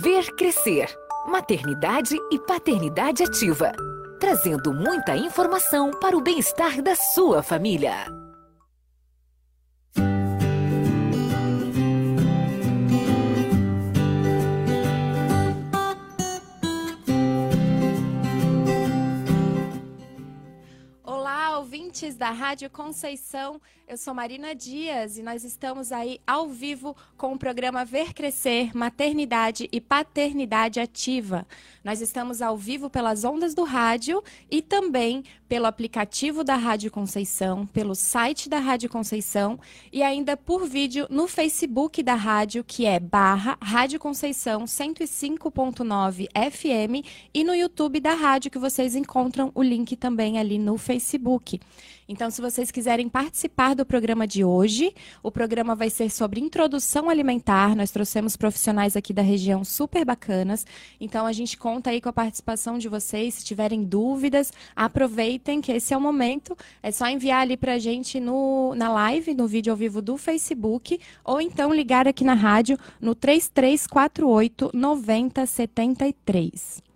Ver Crescer. Maternidade e paternidade ativa. Trazendo muita informação para o bem-estar da sua família. Ouvintes da Rádio Conceição. Eu sou Marina Dias e nós estamos aí ao vivo com o programa Ver Crescer Maternidade e Paternidade Ativa. Nós estamos ao vivo pelas ondas do rádio e também pelo aplicativo da Rádio Conceição, pelo site da Rádio Conceição e ainda por vídeo no Facebook da rádio, que é barra Rádio Conceição 105.9 FM e no YouTube da rádio, que vocês encontram o link também ali no Facebook. Então, se vocês quiserem participar do programa de hoje, o programa vai ser sobre introdução alimentar. Nós trouxemos profissionais aqui da região super bacanas. Então, a gente conta aí com a participação de vocês. Se tiverem dúvidas, aproveitem que esse é o momento. É só enviar ali para a gente no, na live, no vídeo ao vivo do Facebook, ou então ligar aqui na rádio no 3348 9073.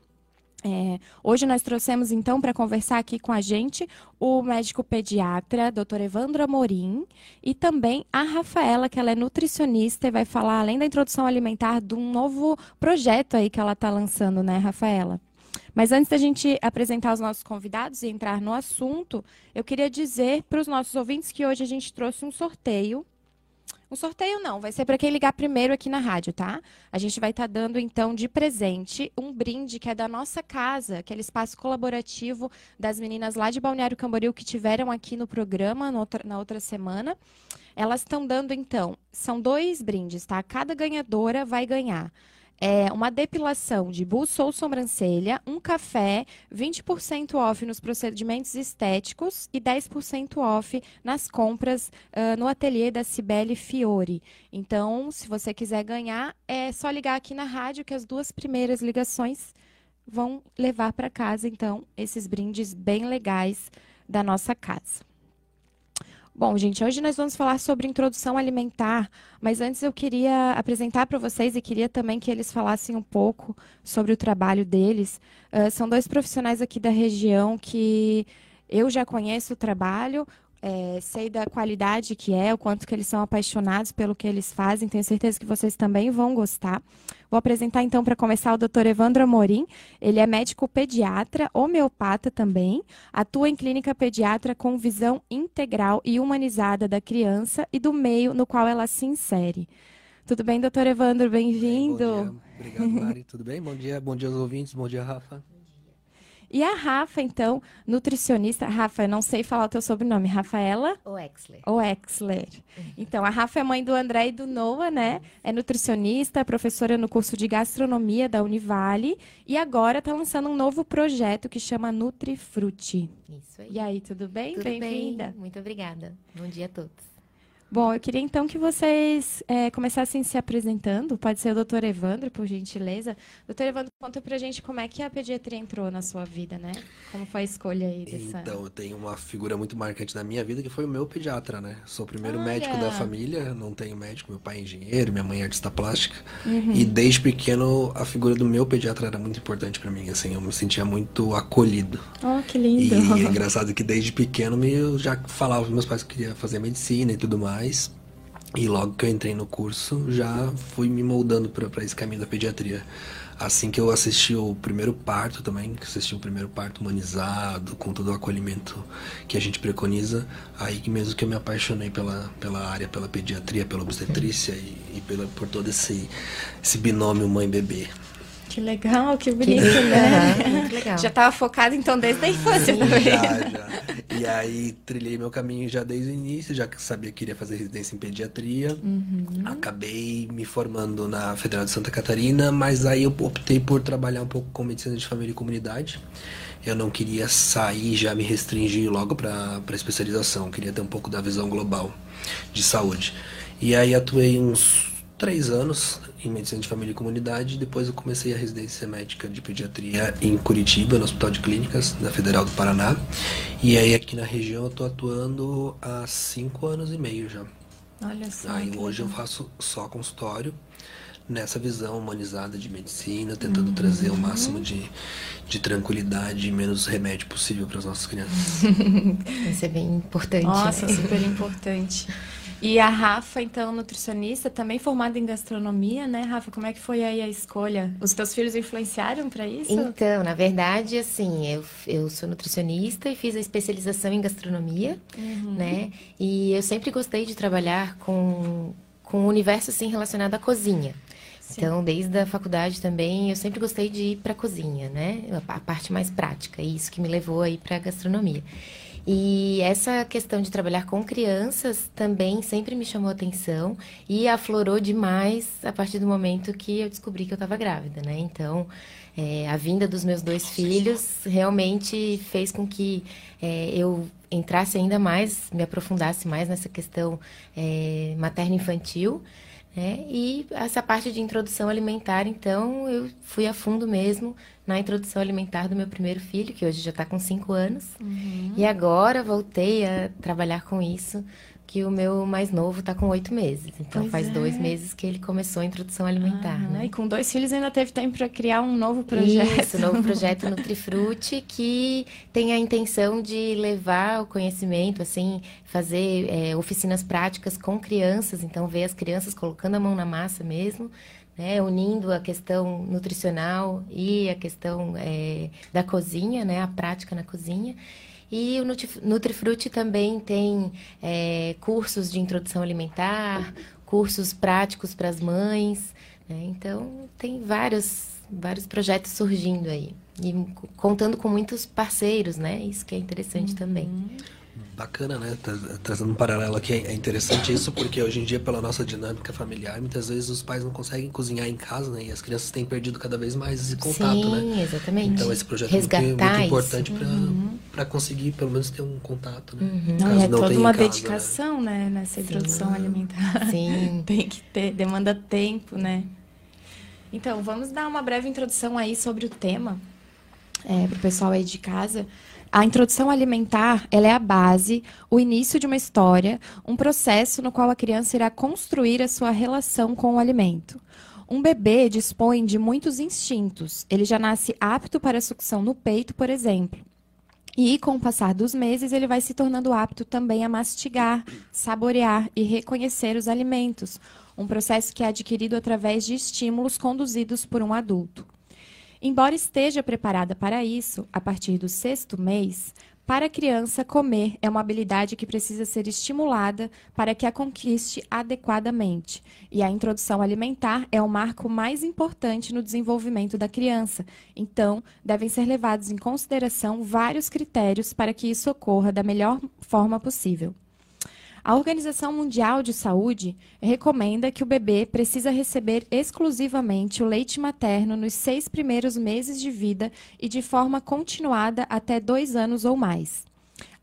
É, hoje nós trouxemos então para conversar aqui com a gente o médico pediatra, Dr. Evandro Amorim, e também a Rafaela, que ela é nutricionista e vai falar, além da introdução alimentar, de um novo projeto aí que ela está lançando, né, Rafaela? Mas antes da gente apresentar os nossos convidados e entrar no assunto, eu queria dizer para os nossos ouvintes que hoje a gente trouxe um sorteio um sorteio não, vai ser para quem ligar primeiro aqui na rádio, tá? A gente vai estar tá dando então de presente um brinde que é da nossa casa, aquele espaço colaborativo das meninas lá de Balneário Camboriú que tiveram aqui no programa outra, na outra semana. Elas estão dando então, são dois brindes, tá? Cada ganhadora vai ganhar é, uma depilação de buço ou sobrancelha, um café, 20% off nos procedimentos estéticos e 10% off nas compras uh, no ateliê da Cibele Fiore. Então, se você quiser ganhar, é só ligar aqui na rádio que as duas primeiras ligações vão levar para casa, então, esses brindes bem legais da nossa casa. Bom, gente, hoje nós vamos falar sobre introdução alimentar, mas antes eu queria apresentar para vocês e queria também que eles falassem um pouco sobre o trabalho deles. Uh, são dois profissionais aqui da região que eu já conheço o trabalho, é, sei da qualidade que é, o quanto que eles são apaixonados pelo que eles fazem. Tenho certeza que vocês também vão gostar. Vou apresentar então para começar o Dr. Evandro Amorim. Ele é médico pediatra, homeopata também, atua em clínica pediatra com visão integral e humanizada da criança e do meio no qual ela se insere. Tudo bem, doutor Evandro? Bem-vindo. Obrigado, Mari. Tudo bem? Bom dia, bom dia aos ouvintes, bom dia, Rafa. E a Rafa, então, nutricionista. Rafa, eu não sei falar o teu sobrenome. Rafaela? O Exler. O Exler. Então, a Rafa é mãe do André e do Noah, né? É nutricionista, professora no curso de gastronomia da Univale. E agora está lançando um novo projeto que chama NutriFruti. Isso aí. E aí, tudo bem? Bem-vinda. Bem. Muito obrigada. Bom dia a todos. Bom, eu queria então que vocês é, começassem se apresentando. Pode ser o doutor Evandro, por gentileza. Doutor Evandro, conta pra gente como é que a pediatria entrou na sua vida, né? Como foi a escolha aí dessa... Então, eu tenho uma figura muito marcante na minha vida que foi o meu pediatra, né? Sou o primeiro Olha. médico da família, não tenho médico, meu pai é engenheiro, minha mãe é artista plástica. Uhum. E desde pequeno a figura do meu pediatra era muito importante para mim, assim, eu me sentia muito acolhido. Oh, que lindo. E é engraçado que desde pequeno eu já falava com meus pais que queria fazer medicina e tudo mais mais. E logo que eu entrei no curso, já fui me moldando para esse caminho da pediatria. Assim que eu assisti o primeiro parto também, assisti o primeiro parto humanizado, com todo o acolhimento que a gente preconiza, aí mesmo que eu me apaixonei pela, pela área, pela pediatria, pela obstetrícia e, e pela, por todo esse, esse binômio mãe-bebê. Que legal, que bonito, que né? Muito legal. Já estava focado então desde a infância também. Já, já. E aí trilhei meu caminho já desde o início, já que sabia que queria fazer residência em pediatria. Uhum. Acabei me formando na Federal de Santa Catarina, mas aí eu optei por trabalhar um pouco com medicina de família e comunidade. Eu não queria sair já me restringir logo para especialização, queria ter um pouco da visão global de saúde. E aí atuei uns três anos em medicina de família e comunidade. Depois eu comecei a residência médica de pediatria em Curitiba, no Hospital de Clínicas da Federal do Paraná. E aí aqui na região eu estou atuando há cinco anos e meio já. Olha só. Aí hoje eu faço só consultório. nessa visão humanizada de medicina, tentando uhum. trazer o máximo de, de tranquilidade e menos remédio possível para as nossas crianças. Isso é bem importante. Nossa, né? super importante. E a Rafa, então, nutricionista, também formada em gastronomia, né, Rafa? Como é que foi aí a escolha? Os teus filhos influenciaram para isso? Então, na verdade, assim, eu, eu sou nutricionista e fiz a especialização em gastronomia, uhum. né? E eu sempre gostei de trabalhar com, com o universo, assim, relacionado à cozinha. Sim. Então, desde a faculdade também, eu sempre gostei de ir para a cozinha, né? A parte mais prática, isso que me levou aí para a gastronomia. E essa questão de trabalhar com crianças também sempre me chamou atenção e aflorou demais a partir do momento que eu descobri que eu estava grávida, né? Então, é, a vinda dos meus dois filhos realmente fez com que é, eu entrasse ainda mais, me aprofundasse mais nessa questão é, materno-infantil. Né? E essa parte de introdução alimentar, então, eu fui a fundo mesmo na introdução alimentar do meu primeiro filho, que hoje já está com cinco anos. Uhum. E agora voltei a trabalhar com isso que o meu mais novo está com oito meses. Então pois faz é. dois meses que ele começou a introdução alimentar. Ah, né? E com dois filhos ainda teve tempo para criar um novo projeto. Isso, um novo projeto Nutrifruti, que tem a intenção de levar o conhecimento, assim, fazer é, oficinas práticas com crianças. Então, ver as crianças colocando a mão na massa mesmo. Né, unindo a questão nutricional e a questão é, da cozinha, né, a prática na cozinha. E o Nutrifruti também tem é, cursos de introdução alimentar, cursos práticos para as mães. Né? Então, tem vários, vários projetos surgindo aí. E contando com muitos parceiros, né? Isso que é interessante uhum. também. Bacana, né? Trazendo um paralelo aqui, é interessante isso porque hoje em dia, pela nossa dinâmica familiar, muitas vezes os pais não conseguem cozinhar em casa, né? E as crianças têm perdido cada vez mais esse contato, Sim, né? Sim, exatamente. Então esse projeto Resgatar é muito, muito importante para uhum. conseguir pelo menos ter um contato, né? Uhum. Não, é toda uma casa, dedicação, né? né? Nessa introdução Sim. alimentar. Sim. Tem que ter, demanda tempo, né? Então, vamos dar uma breve introdução aí sobre o tema é, para o pessoal aí de casa. A introdução alimentar ela é a base, o início de uma história, um processo no qual a criança irá construir a sua relação com o alimento. Um bebê dispõe de muitos instintos. Ele já nasce apto para a sucção no peito, por exemplo. E com o passar dos meses, ele vai se tornando apto também a mastigar, saborear e reconhecer os alimentos, um processo que é adquirido através de estímulos conduzidos por um adulto. Embora esteja preparada para isso, a partir do sexto mês, para a criança, comer é uma habilidade que precisa ser estimulada para que a conquiste adequadamente. E a introdução alimentar é o marco mais importante no desenvolvimento da criança. Então, devem ser levados em consideração vários critérios para que isso ocorra da melhor forma possível. A Organização Mundial de Saúde recomenda que o bebê precisa receber exclusivamente o leite materno nos seis primeiros meses de vida e de forma continuada até dois anos ou mais.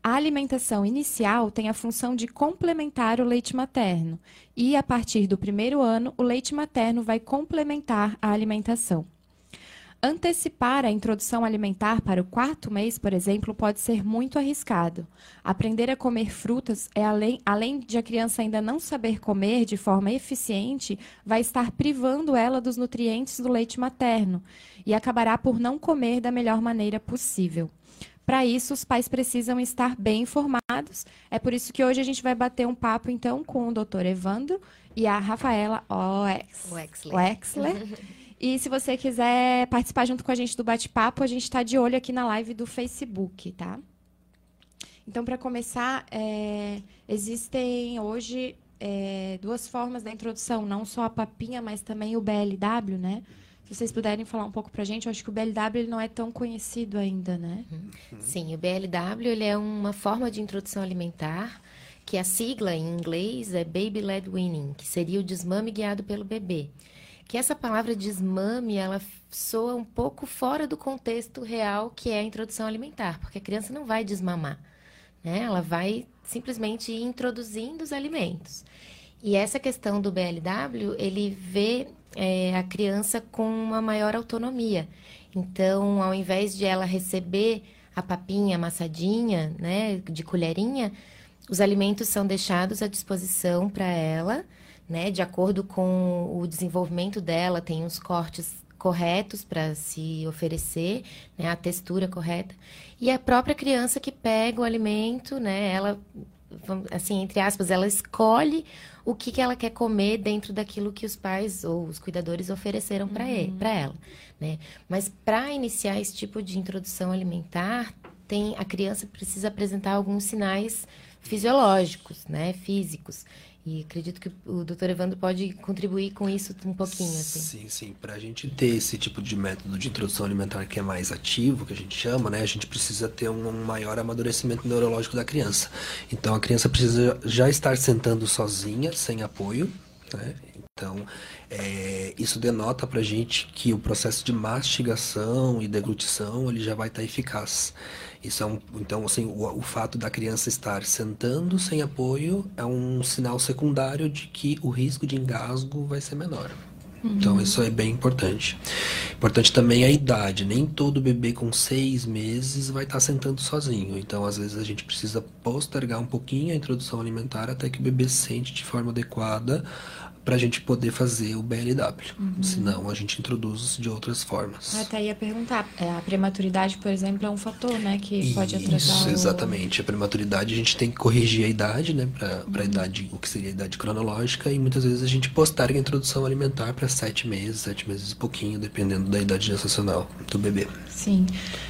A alimentação inicial tem a função de complementar o leite materno, e a partir do primeiro ano, o leite materno vai complementar a alimentação. Antecipar a introdução alimentar para o quarto mês, por exemplo, pode ser muito arriscado. Aprender a comer frutas é além, além de a criança ainda não saber comer de forma eficiente, vai estar privando ela dos nutrientes do leite materno e acabará por não comer da melhor maneira possível. Para isso, os pais precisam estar bem informados. É por isso que hoje a gente vai bater um papo então com o Dr. Evandro e a Rafaela Oexler. Oexler. E se você quiser participar junto com a gente do bate-papo, a gente está de olho aqui na live do Facebook, tá? Então, para começar, é, existem hoje é, duas formas da introdução, não só a papinha, mas também o BLW, né? Se vocês puderem falar um pouco para a gente, eu acho que o BLW ele não é tão conhecido ainda, né? Uhum. Sim, o BLW ele é uma forma de introdução alimentar que a sigla em inglês é Baby Led Weaning, que seria o desmame guiado pelo bebê que essa palavra desmame, ela soa um pouco fora do contexto real que é a introdução alimentar, porque a criança não vai desmamar, né? Ela vai simplesmente introduzindo os alimentos. E essa questão do BLW, ele vê é, a criança com uma maior autonomia. Então, ao invés de ela receber a papinha amassadinha, né, de colherinha, os alimentos são deixados à disposição para ela né, de acordo com o desenvolvimento dela, tem uns cortes corretos para se oferecer, né, a textura correta. E a própria criança que pega o alimento, né, ela, assim, entre aspas, ela escolhe o que, que ela quer comer dentro daquilo que os pais ou os cuidadores ofereceram para uhum. ela, né? Mas para iniciar esse tipo de introdução alimentar, tem a criança precisa apresentar alguns sinais fisiológicos, né, físicos. E acredito que o doutor Evandro pode contribuir com isso um pouquinho. Assim. Sim, sim. Para a gente ter esse tipo de método de introdução alimentar que é mais ativo, que a gente chama, né, a gente precisa ter um maior amadurecimento neurológico da criança. Então a criança precisa já estar sentando sozinha, sem apoio. Né? Então, é, isso denota para a gente que o processo de mastigação e deglutição ele já vai estar tá eficaz. Isso é um, então, assim, o, o fato da criança estar sentando sem apoio é um sinal secundário de que o risco de engasgo vai ser menor. Uhum. Então, isso é bem importante. Importante também a idade. Nem todo bebê com seis meses vai estar sentando sozinho. Então, às vezes, a gente precisa postergar um pouquinho a introdução alimentar até que o bebê sente de forma adequada para a gente poder fazer o BLW. Uhum. Senão a gente introduz de outras formas. Até ia perguntar, é, a prematuridade, por exemplo, é um fator, né, que Isso, pode atrasar. Isso, o... exatamente. A prematuridade a gente tem que corrigir a idade, né, para uhum. a idade, o que seria a idade cronológica, e muitas vezes a gente posterga a introdução alimentar para sete meses, sete meses e pouquinho, dependendo da idade gestacional do bebê. Sim.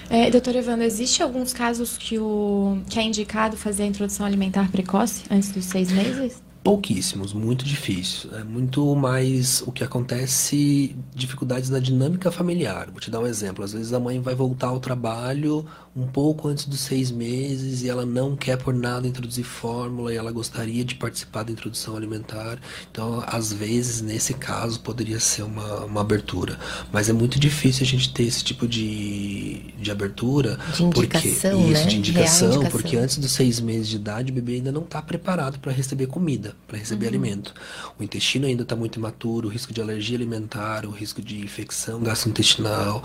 É, doutora Evandro, existe alguns casos que, o, que é indicado fazer a introdução alimentar precoce antes dos seis meses? Pouquíssimos, muito difícil. É muito mais o que acontece, dificuldades na dinâmica familiar. Vou te dar um exemplo. Às vezes a mãe vai voltar ao trabalho um pouco antes dos seis meses e ela não quer por nada introduzir fórmula e ela gostaria de participar da introdução alimentar. Então, às vezes, nesse caso, poderia ser uma, uma abertura. Mas é muito difícil a gente ter esse tipo de, de abertura. De indicação, porque, isso, né? de indicação, indicação, porque antes dos seis meses de idade, o bebê ainda não está preparado para receber comida, para receber uhum. alimento. O intestino ainda está muito imaturo, o risco de alergia alimentar, o risco de infecção gastrointestinal,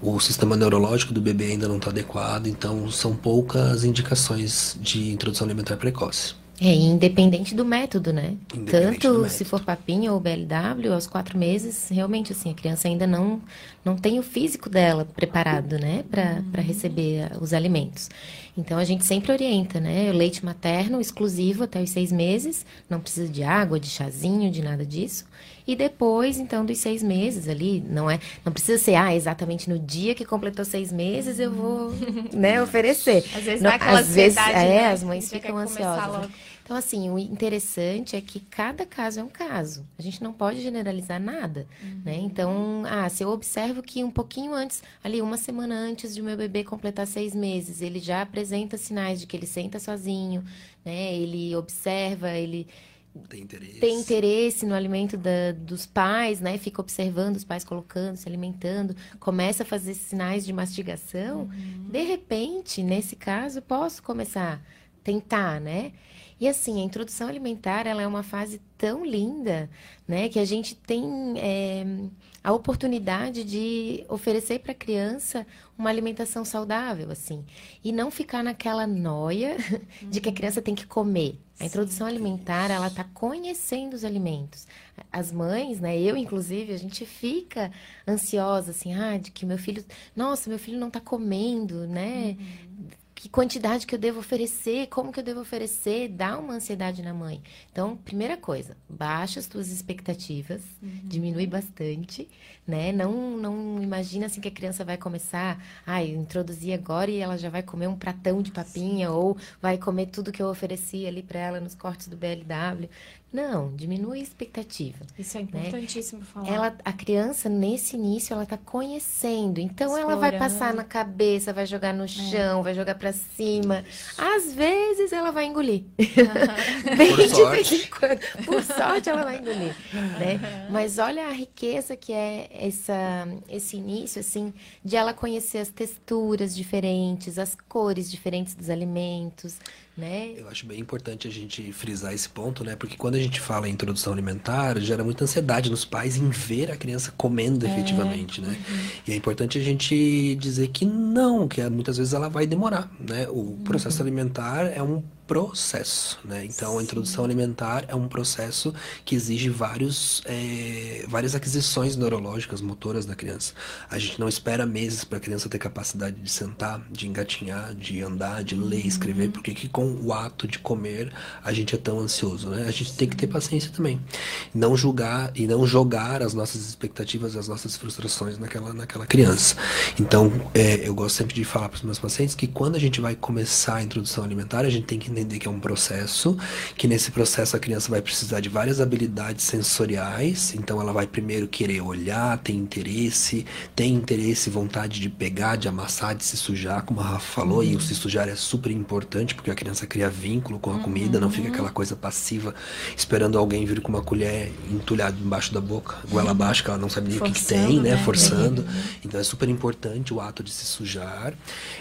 o sistema neurológico do bebê ainda não está adequado então são poucas indicações de introdução alimentar precoce. É, independente do método, né? Tanto método. se for papinha ou BLW, aos quatro meses, realmente, assim, a criança ainda não, não tem o físico dela preparado, né? Para receber os alimentos. Então, a gente sempre orienta, né? O leite materno exclusivo até os seis meses, não precisa de água, de chazinho, de nada disso. E depois, então, dos seis meses ali, não é, não precisa ser, ah, exatamente no dia que completou seis meses eu vou, né, oferecer. Às vezes não, aquela às vezes, é, né? as mães ficam ansiosas. Né? Então, assim, o interessante é que cada caso é um caso. A gente não pode generalizar nada, uhum. né? Então, ah, se eu observo que um pouquinho antes, ali uma semana antes de meu bebê completar seis meses, ele já apresenta sinais de que ele senta sozinho, né? Ele observa, ele tem interesse. tem interesse no alimento da, dos pais, né? Fica observando os pais colocando, se alimentando, começa a fazer sinais de mastigação. Uhum. De repente, nesse caso, posso começar a tentar, né? E assim, a introdução alimentar, ela é uma fase tão linda, né? Que a gente tem é, a oportunidade de oferecer para a criança uma alimentação saudável, assim. E não ficar naquela noia de que a criança tem que comer. A introdução alimentar, ela está conhecendo os alimentos. As mães, né, eu inclusive, a gente fica ansiosa, assim, ah, de que meu filho, nossa, meu filho não está comendo, né? Uhum que quantidade que eu devo oferecer, como que eu devo oferecer, dá uma ansiedade na mãe. Então, primeira coisa, baixa as tuas expectativas, uhum. diminui bastante, né? Não, não imagina assim que a criança vai começar, ah, eu introduzi agora e ela já vai comer um pratão de papinha Sim. ou vai comer tudo que eu ofereci ali para ela nos cortes do BLW. Não, diminui a expectativa. Isso é né? importantíssimo né? falar. Ela, a criança, nesse início, ela está conhecendo. Então, Explorando. ela vai passar na cabeça, vai jogar no é. chão, é. vai jogar para cima. Às vezes, ela vai engolir. Bem Por sorte. Por sorte, ela vai engolir. Né? Mas olha a riqueza que é essa, esse início, assim, de ela conhecer as texturas diferentes, as cores diferentes dos alimentos, né? Eu acho bem importante a gente frisar esse ponto, né? Porque quando a gente fala em introdução alimentar, gera muita ansiedade nos pais em ver a criança comendo é. efetivamente, né? Uhum. E é importante a gente dizer que não, que muitas vezes ela vai demorar, né? O processo uhum. alimentar é um processo, né? Então, Sim. a introdução alimentar é um processo que exige vários, é, várias aquisições neurológicas, motoras da criança. A gente não espera meses para a criança ter capacidade de sentar, de engatinhar, de andar, de ler, escrever, uhum. porque que com o ato de comer a gente é tão ansioso, né? A gente tem que ter paciência também, não julgar e não jogar as nossas expectativas, as nossas frustrações naquela naquela criança. Então, é, eu gosto sempre de falar para os meus pacientes que quando a gente vai começar a introdução alimentar, a gente tem que entender que é um processo, que nesse processo a criança vai precisar de várias habilidades sensoriais, então ela vai primeiro querer olhar, ter interesse, tem interesse, vontade de pegar, de amassar, de se sujar, como a Rafa falou, uhum. e o se sujar é super importante, porque a criança cria vínculo com a comida, não fica aquela coisa passiva, esperando alguém vir com uma colher entulhada embaixo da boca, goela abaixo, que ela não sabe nem o que, que tem, né? né? Forçando. Uhum. Então é super importante o ato de se sujar.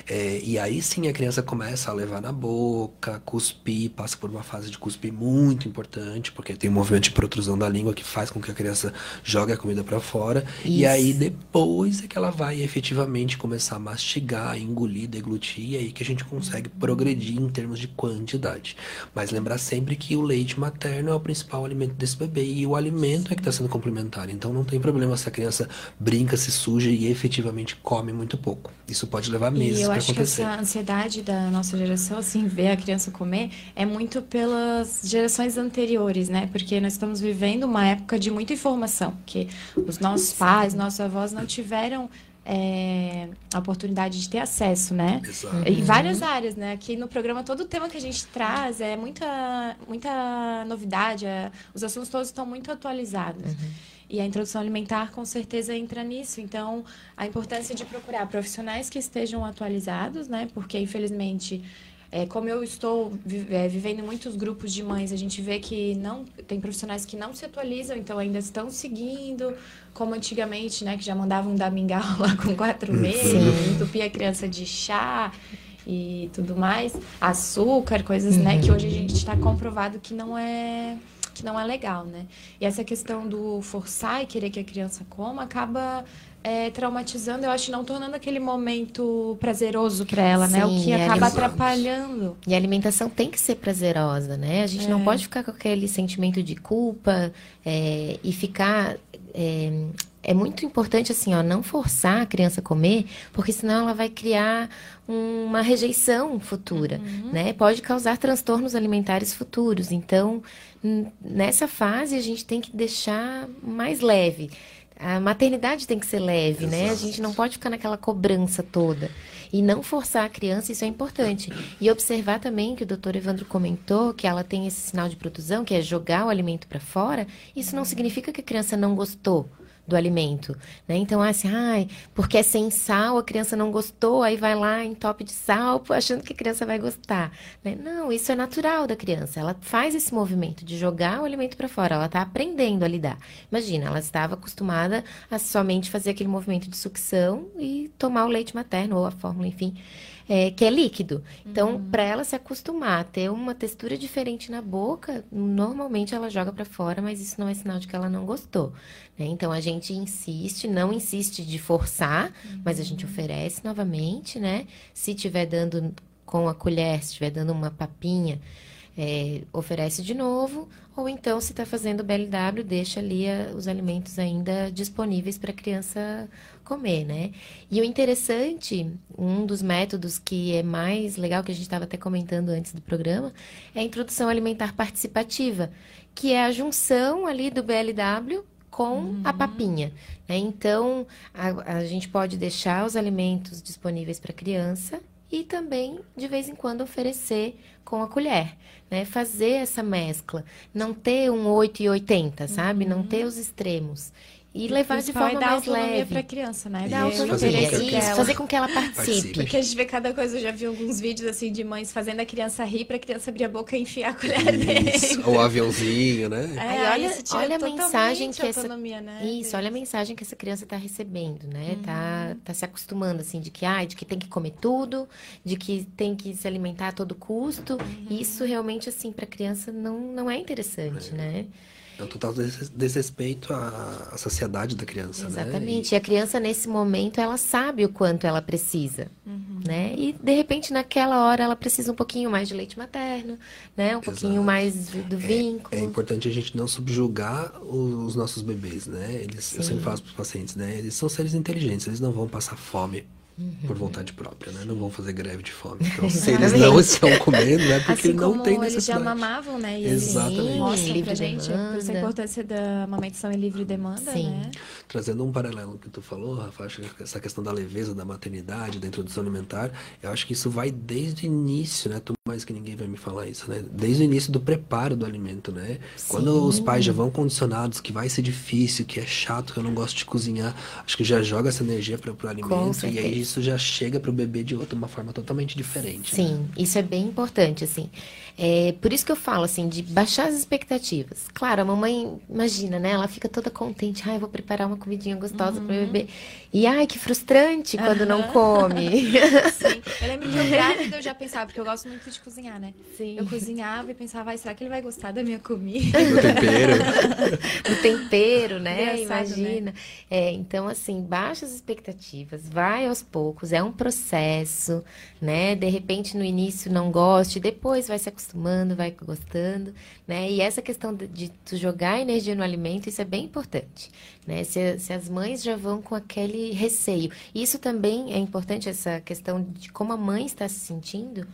É, e aí sim a criança começa a levar na boca, cuspir, passa por uma fase de cuspir muito importante, porque tem um movimento de protrusão da língua que faz com que a criança jogue a comida para fora. Isso. E aí depois é que ela vai efetivamente começar a mastigar, engolir, deglutir, e aí que a gente consegue progredir em termos de quantidade. Mas lembrar sempre que o leite materno é o principal alimento desse bebê e o alimento é que está sendo complementar. Então não tem problema se a criança brinca, se suja e efetivamente come muito pouco. Isso pode levar meses para acontecer. Eu acho que essa ansiedade da nossa geração, assim, ver a criança comer, é muito pelas gerações anteriores, né? Porque nós estamos vivendo uma época de muita informação, que os nossos pais, nossos avós não tiveram é, a oportunidade de ter acesso, né? Exato. Em várias áreas, né? Aqui no programa, todo o tema que a gente traz é muita, muita novidade, é, os assuntos todos estão muito atualizados. Uhum. E a introdução alimentar, com certeza, entra nisso. Então, a importância de procurar profissionais que estejam atualizados, né? Porque, infelizmente, é, como eu estou é, vivendo muitos grupos de mães, a gente vê que não tem profissionais que não se atualizam, então ainda estão seguindo, como antigamente, né? Que já mandavam dar mingau lá com quatro meses, entupir a criança de chá e tudo mais, açúcar, coisas, uhum. né? Que hoje a gente está comprovado que não é que não é legal, né? E essa questão do forçar e querer que a criança coma acaba é, traumatizando, eu acho, não tornando aquele momento prazeroso para ela, Sim, né? O que acaba atrapalhando. E a alimentação tem que ser prazerosa, né? A gente é. não pode ficar com aquele sentimento de culpa é, e ficar. É, é muito importante, assim, ó, não forçar a criança a comer, porque senão ela vai criar uma rejeição futura, uhum. né? Pode causar transtornos alimentares futuros. Então, nessa fase a gente tem que deixar mais leve. A maternidade tem que ser leve, Exato. né? A gente não pode ficar naquela cobrança toda. E não forçar a criança, isso é importante. E observar também que o doutor Evandro comentou que ela tem esse sinal de protusão, que é jogar o alimento para fora. Isso não significa que a criança não gostou do alimento, né? Então, assim, ai, porque é sem sal, a criança não gostou, aí vai lá em top de sal, achando que a criança vai gostar, né? Não, isso é natural da criança. Ela faz esse movimento de jogar o alimento para fora, ela está aprendendo a lidar. Imagina, ela estava acostumada a somente fazer aquele movimento de sucção e tomar o leite materno ou a fórmula, enfim é, que é líquido. Então, uhum. para ela se acostumar a ter uma textura diferente na boca, normalmente ela joga para fora, mas isso não é sinal de que ela não gostou. Né? Então, a gente insiste, não insiste de forçar, uhum. mas a gente oferece novamente, né? Se estiver dando com a colher, se estiver dando uma papinha, é, oferece de novo, ou então, se está fazendo BLW, deixa ali a, os alimentos ainda disponíveis para a criança comer, né? E o interessante, um dos métodos que é mais legal, que a gente estava até comentando antes do programa, é a introdução alimentar participativa, que é a junção ali do BLW com uhum. a papinha. Né? Então, a, a gente pode deixar os alimentos disponíveis para a criança e também, de vez em quando, oferecer com a colher, né? Fazer essa mescla, não ter um 8 e 80, sabe? Uhum. Não ter os extremos. E levar de forma mais leve. para a criança, né? Dar autonomia. Fazer, Isso, fazer com que ela participe. Porque a gente vê cada coisa, eu já vi alguns vídeos assim de mães fazendo a criança rir para a criança abrir a boca e enfiar a colher Isso. dentro. O aviãozinho, né? É, Aí, olha, olha a mensagem que essa né? Isso, olha a mensagem que essa criança está recebendo, né? Uhum. Tá, tá se acostumando assim de que ah, de que tem que comer tudo, de que tem que se alimentar a todo custo. Uhum. Isso realmente assim para a criança não não é interessante, é. né? É um total desrespeito à, à sociedade da criança, Exatamente. né? E... e a criança, nesse momento, ela sabe o quanto ela precisa. Uhum. né? E de repente naquela hora ela precisa um pouquinho mais de leite materno, né? Um pouquinho Exato. mais do É, vínculo. é importante a gente não subjugar os nossos bebês, né? Eles, eu sempre falo para os pacientes, né? Eles são seres inteligentes, eles não vão passar fome por vontade própria, né? Não vão fazer greve de fome. Então, se eles não estão comendo, é porque Assim não tem eles já necessidade. mamavam, né? E eles Exatamente. mostram Livre pra gente demanda. por isso a importância da amamentação em livre demanda, Sim. né? Trazendo um paralelo que tu falou, Rafa, acho que essa questão da leveza, da maternidade, da introdução alimentar, eu acho que isso vai desde o início, né? Tu mais que ninguém vai me falar isso, né? Desde o início do preparo do alimento, né? Quando os pais já vão condicionados que vai ser difícil, que é chato, que eu não gosto de cozinhar, acho que já joga essa energia para o alimento e aí isso já chega para o bebê de outra uma forma totalmente diferente. né? Sim, isso é bem importante, assim. É, por isso que eu falo, assim, de baixar as expectativas. Claro, a mamãe, imagina, né? Ela fica toda contente. Ai, vou preparar uma comidinha gostosa para o bebê. E, ai, que frustrante quando não come. Sim. Eu lembro que eu grávida eu já pensava, porque eu gosto muito de cozinhar, né? Sim. Eu cozinhava e pensava, ai, será que ele vai gostar da minha comida? No tempero. do tempero, né? Engraçado, Imagina. É, então, assim, baixa as expectativas, vai aos poucos, é um processo, né? De repente, no início não goste, depois vai se acostumando, vai gostando, né? E essa questão de, de tu jogar energia no alimento, isso é bem importante, né? Se, se as mães já vão com aquele receio. Isso também é importante, essa questão de como a mãe está se sentindo.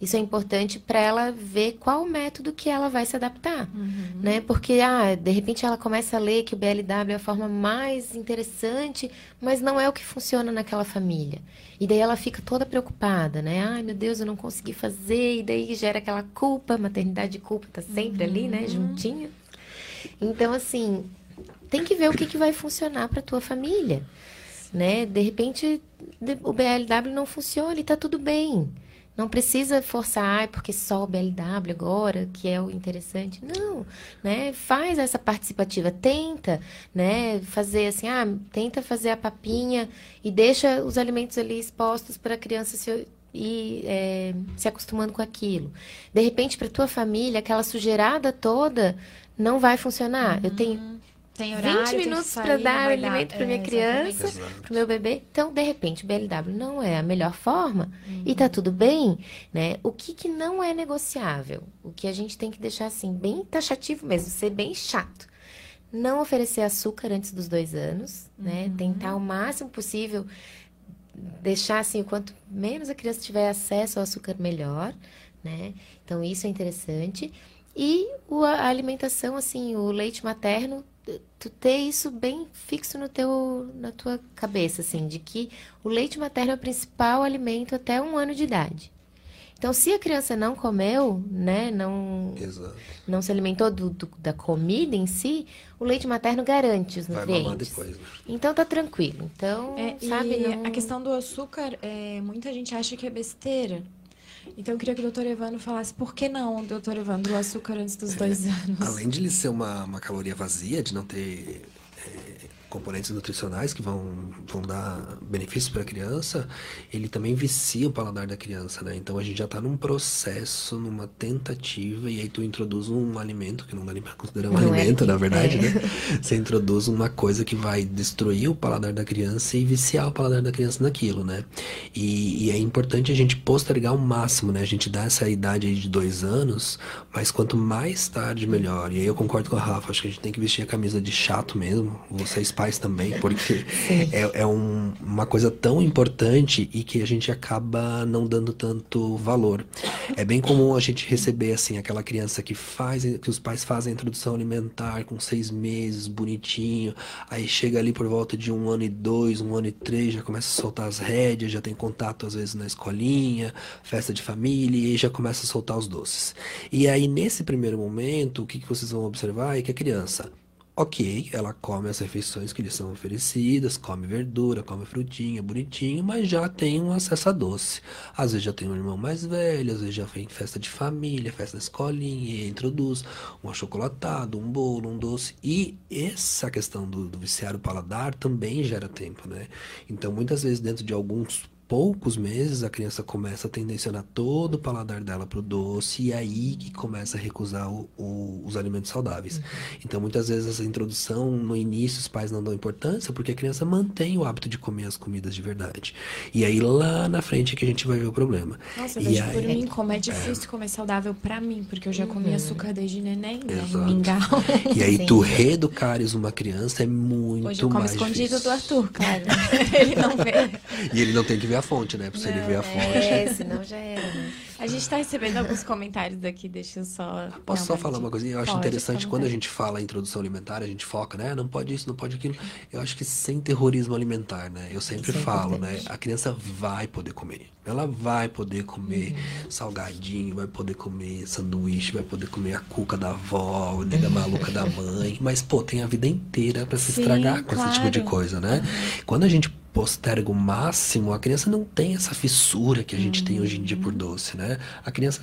Isso é importante para ela ver qual método que ela vai se adaptar, né? Porque ah, de repente ela começa a ler que o BLW é a forma mais interessante, mas não é o que funciona naquela família. E daí ela fica toda preocupada, né? Ai, meu Deus, eu não consegui fazer, e daí gera aquela culpa, maternidade e culpa tá sempre ali, né, juntinho. Então assim, tem que ver o que, que vai funcionar para tua família, né? De repente de- o BLW não funciona e tá tudo bem. Não precisa forçar, porque só o BLW agora, que é o interessante. Não, né? Faz essa participativa, tenta, né? Fazer assim, ah, tenta fazer a papinha e deixa os alimentos ali expostos para a criança se ir é, se acostumando com aquilo. De repente, para tua família, aquela sujeirada toda não vai funcionar. Eu tenho Tem 20 horário, tem que minutos sair, para dar dar. alimento para É, minha exatamente. criança, para o meu bebê. Então, de repente, o BLW não é a melhor forma e tá tudo bem, né? O que, que não é negociável? O que a gente tem que deixar assim, bem taxativo mesmo, ser bem chato. Não oferecer açúcar antes dos dois anos, né? Tentar o máximo possível deixar assim, o quanto menos a criança tiver acesso ao açúcar, melhor, né? Então, isso é interessante. E a alimentação, assim, o leite materno, tu ter isso bem fixo no teu, na tua cabeça, assim, de que o leite materno é o principal alimento até um ano de idade. Então, se a criança não comeu, né, não, Exato. não se alimentou do- do- da comida em si, o leite materno garante os nutrientes. depois, né? Então, tá tranquilo. Então, É, sabe, e não... a questão do açúcar, é, muita gente acha que é besteira. Então eu queria que o doutor Evandro falasse por que não, doutor Evandro, o açúcar antes dos dois anos. Além de ele ser uma, uma caloria vazia, de não ter é, componentes nutricionais que vão, vão dar benefícios para a criança, ele também vicia o paladar da criança, né? Então a gente já está num processo, numa tentativa, e aí tu introduz um alimento, que não dá nem para considerar um Não é alimento, na alimento, verdade, é. né? Você introduz uma coisa que vai destruir o paladar da criança e viciar o paladar da criança naquilo, né? E, e é importante a gente postergar ao máximo, né? A gente dá essa idade aí de dois anos, mas quanto mais tarde, melhor. E aí eu concordo com a Rafa, acho que a gente tem que vestir a camisa de chato mesmo, vocês pais também, porque é, é um- uma coisa tão importante e que a gente acaba não dando tanto valor. É bem comum a gente receber, assim, aquela criança que faz, que os pais fazem a introdução alimentar com seis meses, bonitinho, aí chega ali por volta de um ano e dois, um ano e três, já começa a soltar as rédeas, já tem contato às vezes na escolinha, festa de família, e já começa a soltar os doces. E aí, nesse primeiro momento, o que, que vocês vão observar é que a criança Ok, ela come as refeições que lhe são oferecidas, come verdura, come frutinha, bonitinho, mas já tem um acesso a doce. Às vezes já tem um irmão mais velho, às vezes já vem festa de família, festa da escolinha, e introduz um achocolatado, um bolo, um doce. E essa questão do, do viciar o paladar também gera tempo, né? Então, muitas vezes, dentro de alguns poucos meses, a criança começa a tendencionar todo o paladar dela para o doce e é aí que começa a recusar o, o, os alimentos saudáveis. Uhum. Então, muitas vezes, essa introdução, no início, os pais não dão importância porque a criança mantém o hábito de comer as comidas de verdade. E aí, lá na frente, é que a gente vai ver o problema. Nossa, e vejo aí, por mim como é difícil é... comer saudável para mim, porque eu já comi uhum. açúcar desde neném, né? Exato. Mingau. E aí, Sim. tu reeducares uma criança é muito Hoje eu como escondido difícil. do Arthur, cara. ele não vê. E ele não tem que ver a fonte, né? Pra se ele ver a fonte. É, senão já era, né? A gente está recebendo alguns comentários aqui, deixa eu só. Posso só falar uma coisinha? Eu acho Pode, interessante quando a gente fala introdução alimentar, a gente foca, né? Não pode isso, não pode aquilo. Eu acho que sem terrorismo alimentar, né? Eu sempre é falo, né? A criança vai poder comer. Ela vai poder comer uhum. salgadinho, vai poder comer sanduíche, vai poder comer a cuca da avó, da maluca da mãe. Mas, pô, tem a vida inteira para se Sim, estragar com claro. esse tipo de coisa, né? Uhum. Quando a gente posterga o máximo, a criança não tem essa fissura que a gente uhum. tem hoje em dia por doce, né? A criança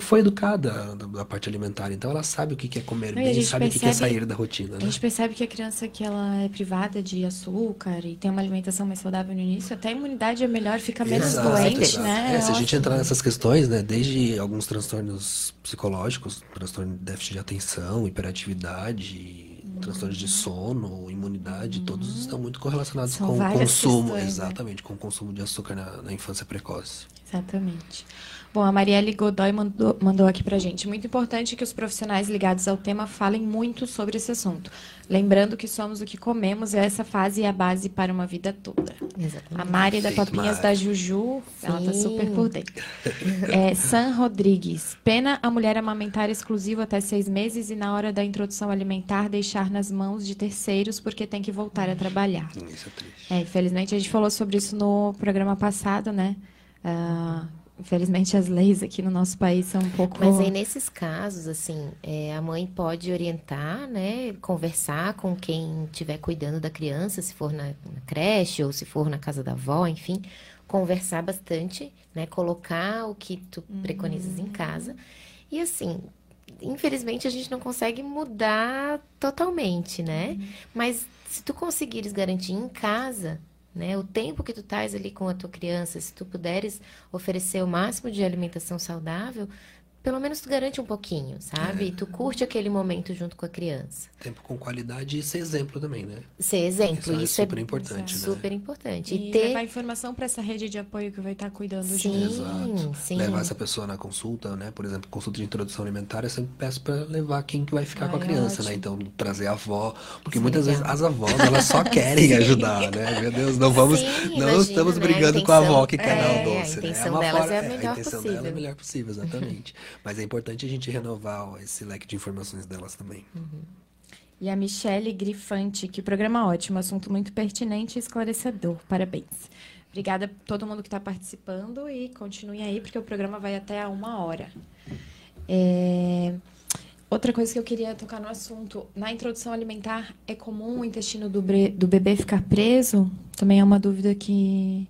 foi educada da parte alimentar, então ela sabe o que é comer bem, sabe percebe, o que é sair da rotina. Né? A gente percebe que a criança que ela é privada de açúcar e tem uma alimentação mais saudável no início, até a imunidade é melhor, fica menos exato, doente, exato. né? É, se a gente entrar nessas questões, né, desde alguns transtornos psicológicos, transtorno de déficit de atenção, hiperatividade, transtornos de sono, imunidade, uhum. todos estão muito correlacionados São com o consumo, questões, né? exatamente, né? com o consumo de açúcar na, na, infância precoce. Exatamente. Bom, a Marielle Godoy mandou, mandou aqui pra gente. Muito importante que os profissionais ligados ao tema falem muito sobre esse assunto. Lembrando que somos o que comemos e essa fase é a base para uma vida toda. Exatamente. A Mari da Papinhas da Juju, Sim. ela tá super por dentro. É, San Rodrigues. Pena a mulher amamentar exclusivo até seis meses e na hora da introdução alimentar deixar nas mãos de terceiros porque tem que voltar a trabalhar. Isso é triste. É, infelizmente a gente falou sobre isso no programa passado, né? Uh, Infelizmente, as leis aqui no nosso país são um pouco. Mas aí, nesses casos, assim, é, a mãe pode orientar, né? Conversar com quem estiver cuidando da criança, se for na, na, creche ou se for na casa da avó, enfim. Conversar bastante, né? Colocar o que tu uhum. preconizas em casa. E, assim, infelizmente, a gente não consegue mudar totalmente, né? Uhum. Mas se tu conseguires garantir em casa, né? O tempo que tu estás ali com a tua criança, se tu puderes oferecer o máximo de alimentação saudável, pelo menos tu garante um pouquinho, sabe? É. Tu curte aquele momento junto com a criança. Tempo com qualidade e ser exemplo também, né? Ser exemplo, isso, é isso é super importante, né? Super importante. E, e ter... levar informação para essa rede de apoio que vai estar cuidando sim, junto. Exato. Sim. Levar essa pessoa na consulta, né? Por exemplo, consulta de introdução alimentar, eu sempre peço para levar quem que vai ficar com a criança, né? Então, trazer a avó, porque sim, muitas vezes as avós, elas só querem ajudar, né? Meu Deus, não vamos, não imagina, estamos né? brigando intenção, com a avó que quer é, dar o doce, a né? intenção né? É delas é a melhor é, a intenção possível. dela é a melhor possível, exatamente. Mas é importante a gente renovar esse leque de informações delas também. Uhum. E a Michele Grifante, que programa ótimo, assunto muito pertinente e esclarecedor. Parabéns. Obrigada a todo mundo que está participando e continue aí, porque o programa vai até a uma hora. É... Outra coisa que eu queria tocar no assunto, na introdução alimentar, é comum o intestino do, do bebê ficar preso? Também é uma dúvida que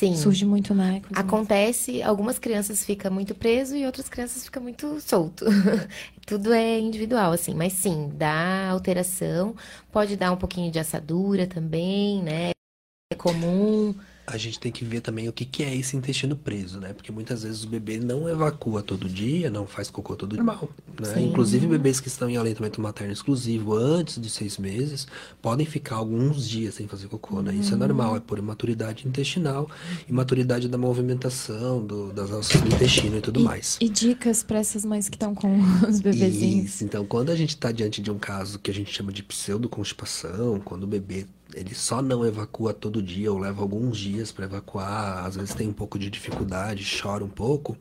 Sim. Surge muito, né? Acontece, algumas crianças ficam muito preso e outras crianças ficam muito solto. Tudo é individual, assim, mas sim, dá alteração, pode dar um pouquinho de assadura também, né? É comum a gente tem que ver também o que, que é esse intestino preso, né? Porque muitas vezes o bebê não evacua todo dia, não faz cocô todo dia, normal, né? Inclusive bebês que estão em aleitamento materno exclusivo antes de seis meses podem ficar alguns dias sem fazer cocô, né? Isso é normal, é por imaturidade intestinal, imaturidade da movimentação, do, das alças do intestino e tudo e, mais. E dicas para essas mães que estão com os bebezinhos? Isso, então quando a gente está diante de um caso que a gente chama de pseudoconstipação, quando o bebê ele só não evacua todo dia ou leva alguns dias para evacuar, às vezes tem um pouco de dificuldade, chora um pouco,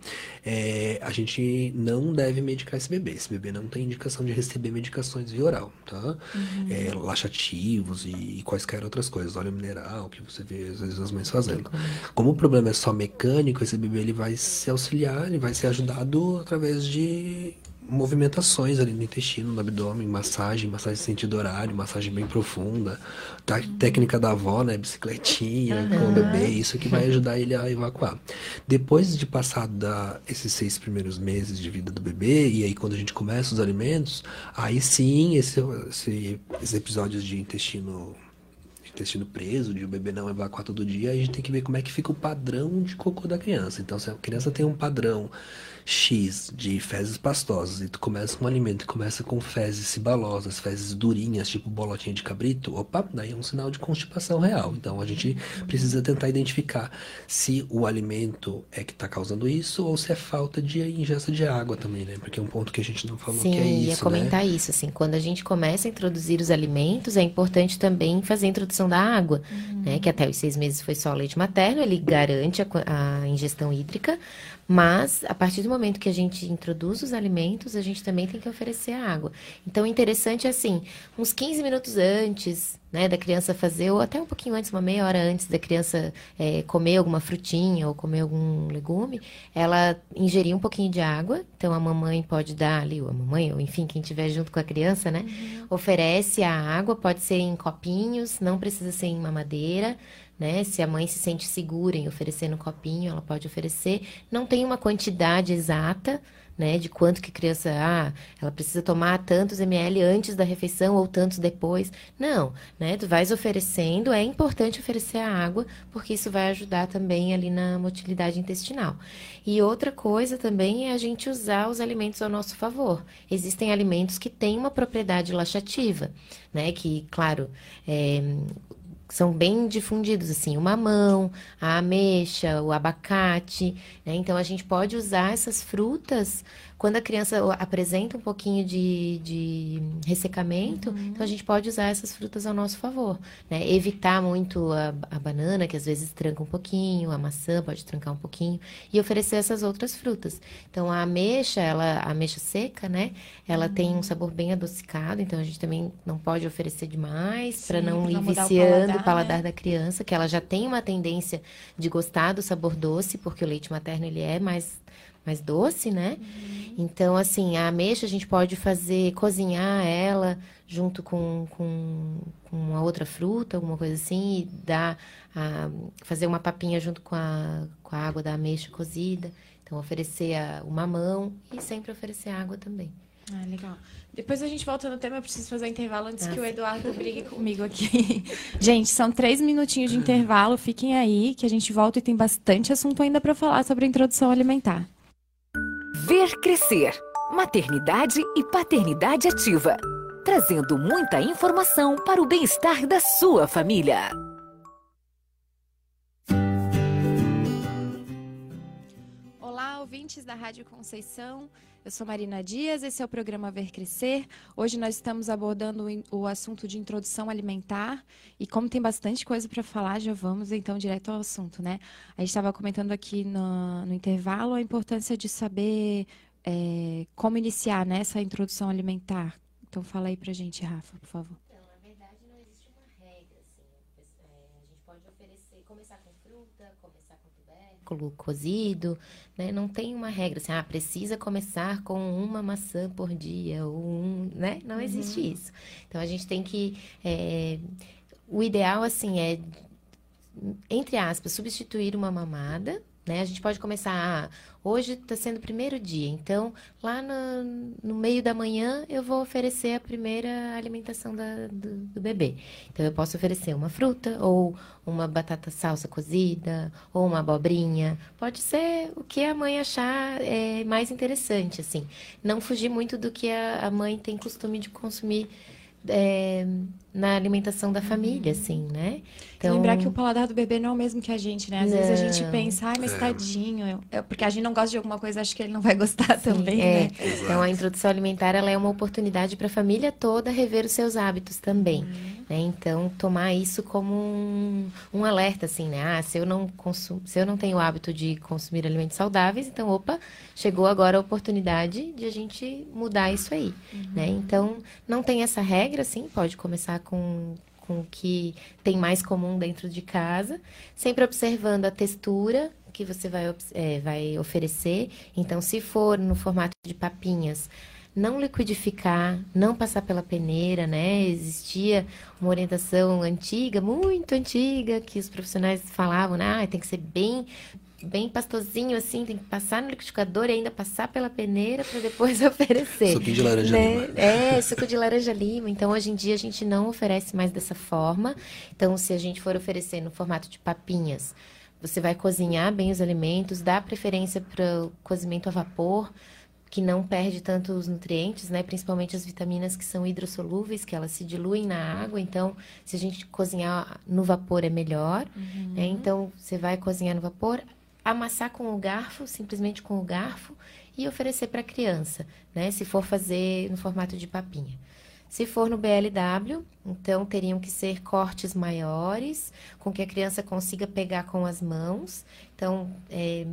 é, a gente não deve medicar esse bebê. Esse bebê não tem indicação de receber medicações via oral, tá? Uhum. É, laxativos e, e, quaisquer outras coisas, óleo mineral, que você vê às vezes as mães fazendo. Como o problema é só mecânico, esse bebê ele vai se auxiliar, ele vai ser ajudado através de movimentações ali no intestino, no abdômen, massagem, massagem sentido horário, massagem bem profunda, tá, uhum. técnica da avó, né, bicicletinha uhum. com o bebê, isso que vai ajudar ele a evacuar. Depois de passar da, esses seis primeiros meses de vida do bebê, e aí quando a gente começa os alimentos, aí sim, esse, esse, esses episódios de intestino intestino preso, de o bebê não evacuar todo dia, a gente tem que ver como é que fica o padrão de cocô da criança. Então, se a criança tem um padrão X de fezes pastosas e tu começa com um alimento e começa com fezes cibalosas, fezes durinhas, tipo bolotinha de cabrito, opa, daí é um sinal de constipação real. Então a gente precisa tentar identificar se o alimento é que está causando isso ou se é falta de ingesta de água também, né? Porque é um ponto que a gente não falou Sim, que é isso, ia comentar né? isso, assim, quando a gente começa a introduzir os alimentos, é importante também fazer a introdução da água, uhum. né? Que até os seis meses foi só leite materno, ele garante a, a ingestão hídrica, mas, a partir do momento que a gente introduz os alimentos, a gente também tem que oferecer a água. Então, o interessante é assim, uns 15 minutos antes, né, da criança fazer, ou até um pouquinho antes, uma meia hora antes da criança é, comer alguma frutinha ou comer algum legume, ela ingerir um pouquinho de água. Então, a mamãe pode dar ali, ou a mamãe, ou enfim, quem estiver junto com a criança, né, uhum. oferece a água, pode ser em copinhos, não precisa ser em mamadeira né? Se a mãe se sente segura em oferecer no copinho, ela pode oferecer. Não tem uma quantidade exata, né? De quanto que a criança, ah, ela precisa tomar tantos ml antes da refeição ou tantos depois. Não, né? Tu vais oferecendo, é importante oferecer a água, porque isso vai ajudar também ali na motilidade intestinal. E outra coisa também é a gente usar os alimentos ao nosso favor. Existem alimentos que têm uma propriedade laxativa, né? Que, claro, é, são bem difundidos, assim, o mamão, a ameixa, o abacate, né? Então, a gente pode usar essas frutas quando a criança apresenta um pouquinho de, de ressecamento, uhum. então a gente pode usar essas frutas ao nosso favor, né? Evitar muito a, a, banana, que às vezes tranca um pouquinho, a maçã pode trancar um pouquinho, e oferecer essas outras frutas. Então, a ameixa, ela, a ameixa seca, né? Ela uhum. tem um sabor bem adocicado, então a gente também não pode oferecer demais, para não ir viciando o paladar, o paladar né? da criança, que ela já tem uma tendência de gostar do sabor doce, porque o leite materno ele é mais mais doce, né? Uhum. Então, assim, a ameixa a gente pode fazer, cozinhar ela junto com, com, com uma outra fruta, alguma coisa assim, e dar, a, fazer uma papinha junto com a, com a água da ameixa cozida. Então, oferecer a, o mamão e sempre oferecer água também. Ah, legal. Depois a gente volta no tema, eu preciso fazer um intervalo antes ah, que o Eduardo brigue comigo aqui. gente, são três minutinhos de intervalo, fiquem aí, que a gente volta e tem bastante assunto ainda para falar sobre a introdução alimentar. Ver Crescer Maternidade e Paternidade Ativa trazendo muita informação para o bem-estar da sua família. Ouvintes da Rádio Conceição. Eu sou Marina Dias, esse é o programa Ver Crescer. Hoje nós estamos abordando o assunto de introdução alimentar e como tem bastante coisa para falar, já vamos então direto ao assunto, né? A gente estava comentando aqui no, no, intervalo a importância de saber é, como iniciar né, essa introdução alimentar. Então fala aí para a gente, Rafa, por favor. Músculo cozido, né? Não tem uma regra assim, ah, precisa começar com uma maçã por dia, ou um, né? Não existe uhum. isso. Então a gente tem que. É, o ideal, assim, é, entre aspas, substituir uma mamada né? A gente pode começar, ah, hoje está sendo o primeiro dia, então lá no, no, meio da manhã eu vou oferecer a primeira alimentação da, do, do, bebê. Então eu posso oferecer uma fruta, ou uma batata salsa cozida, ou uma abobrinha. Pode ser o que a mãe achar é, mais interessante, assim. Não fugir muito do que a, a mãe tem costume de consumir é, na alimentação da família, uhum. assim, né? Então... Lembrar que o paladar do bebê não é o mesmo que a gente, né? Às não. vezes a gente pensa, ai, mas é. tadinho, eu, porque a gente não gosta de alguma coisa, acho que ele não vai gostar Sim, também, é. né? Então, a introdução alimentar, ela é uma oportunidade para a família toda rever os seus hábitos também, uhum. né? Então, tomar isso como um, um alerta, assim, né? Ah, se eu não consumo, se eu não tenho o hábito de consumir alimentos saudáveis, então, opa, chegou agora a oportunidade de a gente mudar isso aí, uhum. né? Então, não tem essa regra, assim, pode começar com, com o que tem mais comum dentro de casa, sempre observando a textura que você vai, é, vai oferecer. Então, se for no formato de papinhas, não liquidificar, não passar pela peneira, né? Existia uma orientação antiga, muito antiga, que os profissionais falavam? Ah, tem que ser bem bem pastosinho, assim, tem que passar no liquidificador e ainda passar pela peneira para depois oferecer. Suquinho de laranja né? lima. É, suco de laranja lima. Então, hoje em dia, a gente não oferece mais dessa forma. Então, se a gente for oferecer no formato de papinhas, você vai cozinhar bem os alimentos, dá preferência para o cozimento a vapor, que não perde tanto os nutrientes, né? Principalmente as vitaminas que são hidrossolúveis, que elas se diluem na água. Então, se a gente cozinhar no vapor é melhor. Né? Então, você vai cozinhar no vapor, amassar com o garfo, simplesmente com o garfo, e oferecer para a criança, né? Se for fazer no formato de papinha. Se for no BLW, então teriam que ser cortes maiores, com que a criança consiga pegar com as mãos. Então, é,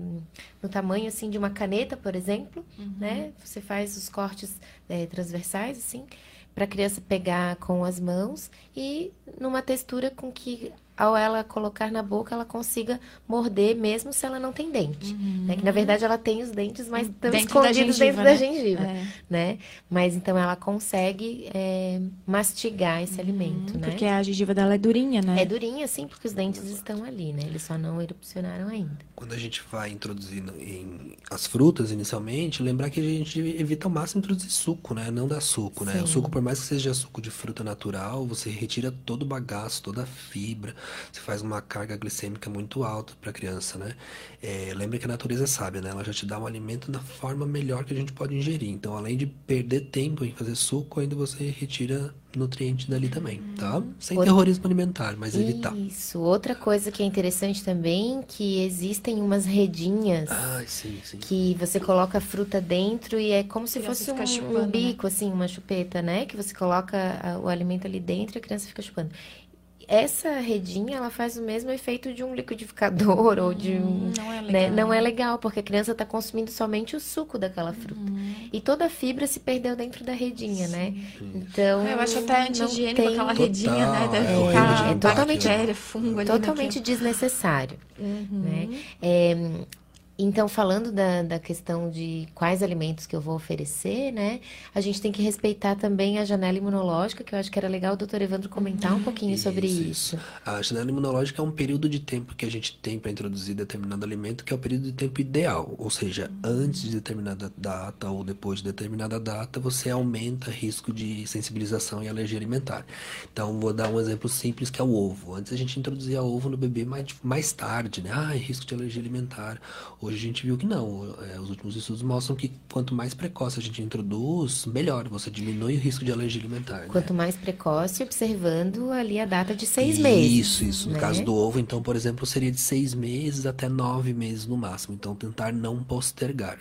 no tamanho assim de uma caneta, por exemplo, né? Você faz os cortes é, transversais assim, para a criança pegar com as mãos e numa textura com que ao ela colocar na boca ela consiga morder mesmo se ela não tem dente, né? Que na verdade ela tem os dentes, mas estão Dentro da escondidos gengiva, dentro né? da gengiva É. né? Mas então ela consegue é, mastigar esse alimento, né? Porque a gengiva dela é durinha, né? É durinha, sim, porque os dentes estão ali, né? Eles só não erupcionaram ainda. Quando a gente vai introduzindo em as frutas inicialmente, lembrar que a gente evita ao máximo introduzir suco, né? Não dar suco, né? O Sim. suco, por mais que seja suco de fruta natural, você retira todo o bagaço, toda a fibra, você faz uma carga glicêmica muito alta para a criança, né? É, lembra que a natureza é sábia, né? Ela já te dá um alimento da forma melhor que a gente pode ingerir. Então, além de perder tempo em fazer suco, ainda você retira nutrientes dali também, tá? Sem Outra- terrorismo alimentar, mas evitar. Isso. Outra coisa que é interessante também, que existem umas redinhas Ai, sim, sim. que você coloca a fruta dentro e é como se fosse um, chupando, um né? bico, assim, uma chupeta, né? Que você coloca o alimento ali dentro e a criança fica chupando. Essa redinha, ela faz o mesmo efeito de um liquidificador ou de um... Não é né? legal. Não é legal, porque a criança está consumindo somente o suco daquela fruta. E toda a fibra se perdeu dentro da redinha, né? Então. Eu acho até não anti-higiênico tem- aquela redinha, né? Total, Deve é ficar horrível de bactéria, impacto. fungo ali totalmente desnecessário. Né? É, então, falando da, da questão de quais alimentos que eu vou oferecer, né? A gente tem que respeitar também a janela imunológica, que eu acho que era legal o doutor Evandro comentar um pouquinho sobre isso. A janela imunológica é um período de tempo que a gente tem para introduzir determinado alimento, que é o período de tempo ideal. Ou seja, antes de determinada data ou depois de determinada data, você aumenta risco de sensibilização e alergia alimentar. Então, vou dar um exemplo simples que é o ovo. Antes a gente introduzia ovo no bebê mais, mais tarde, né? Ah, risco de alergia alimentar. Hoje a gente viu que não. É, os últimos estudos mostram que quanto mais precoce a gente introduz, melhor. Você diminui o risco de alergia alimentar. né? Quanto mais precoce, observando ali a data de seis meses. Isso, isso. No né? caso do ovo, então, por exemplo, seria de seis meses até nove meses no máximo. Então, tentar não postergar.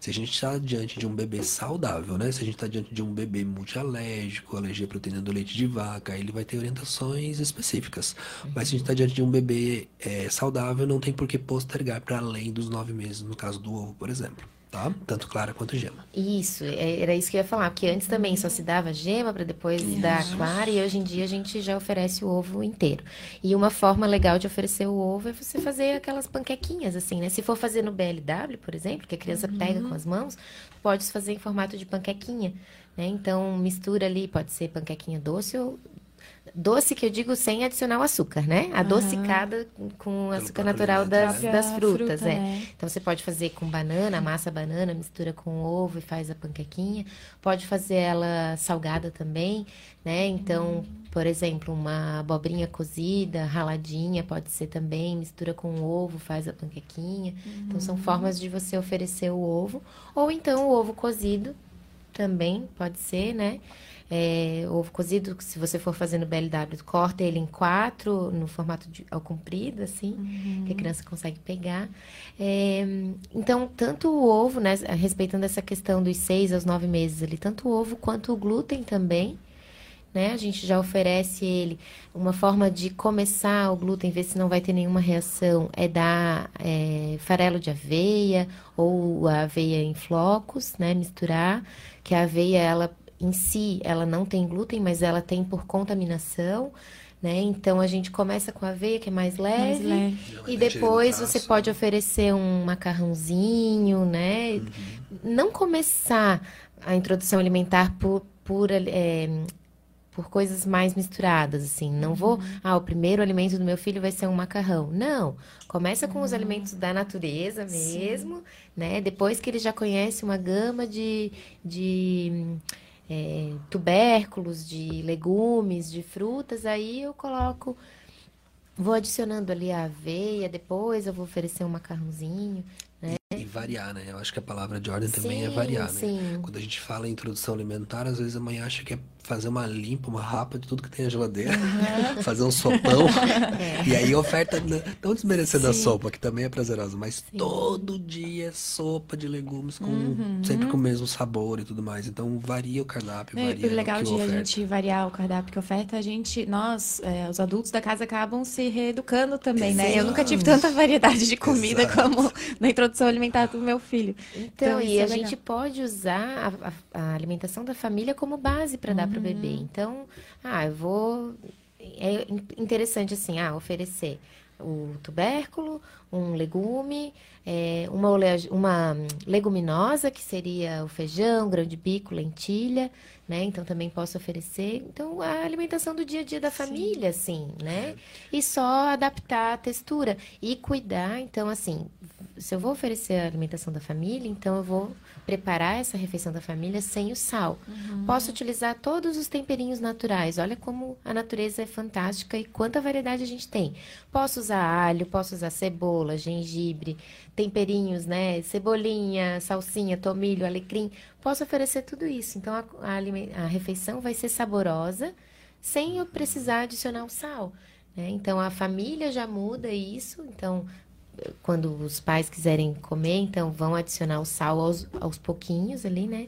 Se a gente está diante de um bebê saudável, né? Se a gente está diante de um bebê multialérgico, alergia à proteína do leite de vaca, aí ele vai ter orientações específicas. Mas se a gente está diante de um bebê é, saudável, não tem por que postergar para além dos nove meses, no caso do ovo, por exemplo. Tá? Tanto clara quanto gema. Isso, é- era isso que eu ia falar, porque antes também só se dava gema para depois dar a clara, e hoje em dia a gente já oferece o ovo inteiro. E uma forma legal de oferecer o ovo é você fazer aquelas panquequinhas, assim, né? Se for fazer no BLW, por exemplo, que a criança pega com as mãos, pode fazer em formato de panquequinha, né? Então, mistura ali, pode ser panquequinha doce ou doce que eu digo sem adicionar o açúcar, né? Adocicada com- com o açúcar natural das, né? das Própria frutas, fruta, é. né? Então você pode fazer com banana, amassa a banana, mistura com ovo e faz a panquequinha. Pode fazer ela salgada também, né? Então, por exemplo, uma abobrinha cozida, raladinha, pode ser também, mistura com ovo, faz a panquequinha. Então são formas de você oferecer o ovo. Ou então o ovo cozido também pode ser, né? É, ovo cozido, se você for fazer no BLW, corta ele em quatro, no formato de, ao comprido, assim, que a criança consegue pegar. É, então, tanto o ovo, né, respeitando essa questão dos seis aos nove meses ali, tanto o ovo quanto o glúten também, né? A gente já oferece ele uma forma de começar o glúten, ver se não vai ter nenhuma reação, é dar é, farelo de aveia ou a aveia em flocos, né? Misturar, que a aveia, ela em si, ela não tem glúten, mas ela tem por contaminação, né? Então a gente começa com a aveia, que é mais Mais leve, leve. Já vai e depois braço, você pode oferecer um macarrãozinho, né? Não começar a introdução alimentar por, por, é, por coisas mais misturadas, assim. Não vou, ah, o primeiro alimento do meu filho vai ser um macarrão. Não. Começa com os alimentos da natureza mesmo, né? Depois que ele já conhece uma gama de, de é, tubérculos, de legumes, de frutas, aí eu coloco Vou adicionando ali a aveia, depois eu vou oferecer um macarrãozinho, né? E variar, né? Eu acho que a palavra de ordem também é Sim, variar, né? sim. Quando a gente fala em introdução alimentar, às vezes a mãe acha que é fazer uma limpa, uma rapa de tudo que tem na geladeira, fazer um sopão. E aí oferta, né? não desmerecendo a sopa, que também é prazerosa, mas todo dia é sopa de legumes com sempre com o mesmo sabor e tudo mais. Então varia o cardápio, É, varia o legal de a oferta. gente variar o cardápio que oferta, a gente, nós, é, os adultos da casa acabam se reeducando também, né? Eu nunca tive tanta variedade de comida Exato. como na introdução alimentar do meu filho. Então, isso e é a legal. gente pode usar a, a- a alimentação da família como base para dar para o Uhum. bebê. Então, ah, eu vou. É in- interessante assim, ah, oferecer o tubérculo, um legume, é, uma, olea- uma leguminosa, que seria o feijão, grão de bico, lentilha, né? Então também posso oferecer. Então, a alimentação do dia a dia da família, assim, né? E só adaptar a textura. E cuidar, então, assim, se eu vou oferecer a alimentação da família, então eu vou preparar essa refeição da família sem o sal. Posso utilizar todos os temperinhos naturais. Olha como a natureza é fantástica e quanta variedade a gente tem. Posso usar alho, posso usar cebola, gengibre, temperinhos, né? Cebolinha, salsinha, tomilho, alecrim. Posso oferecer tudo isso. Então a, a a refeição vai ser saborosa sem eu precisar adicionar o sal. né? Então a família já muda isso. Então quando os pais quiserem comer, então vão adicionar o sal aos, aos pouquinhos ali, né?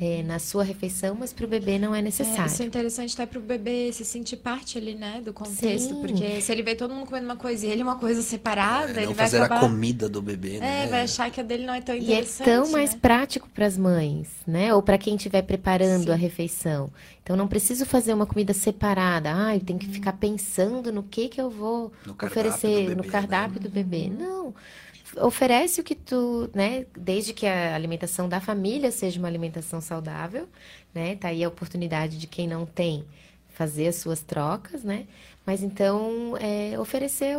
É, na sua refeição, mas para o bebê não é É, necessário. isso é interessante até pro bebê se sentir parte ali, né, do contexto, Sim. porque se ele vê todo mundo comendo uma coisa e ele uma coisa separada, É, ele não vai fazer acabar... a comida do bebê, né? É, vai achar que a dele não é tão E é interessante, tão mais né? prático para as mães, né? Ou para quem estiver preparando a refeição. Então não preciso fazer uma comida separada. Ah, eu tenho que ficar pensando no que que eu vou No cardápio oferecer do no cardápio do bebê. Não. Oferece o que tu, né? Desde que a alimentação da família seja uma alimentação saudável, né? Tá aí a oportunidade de quem não tem fazer as suas trocas, né? Mas então é, oferecer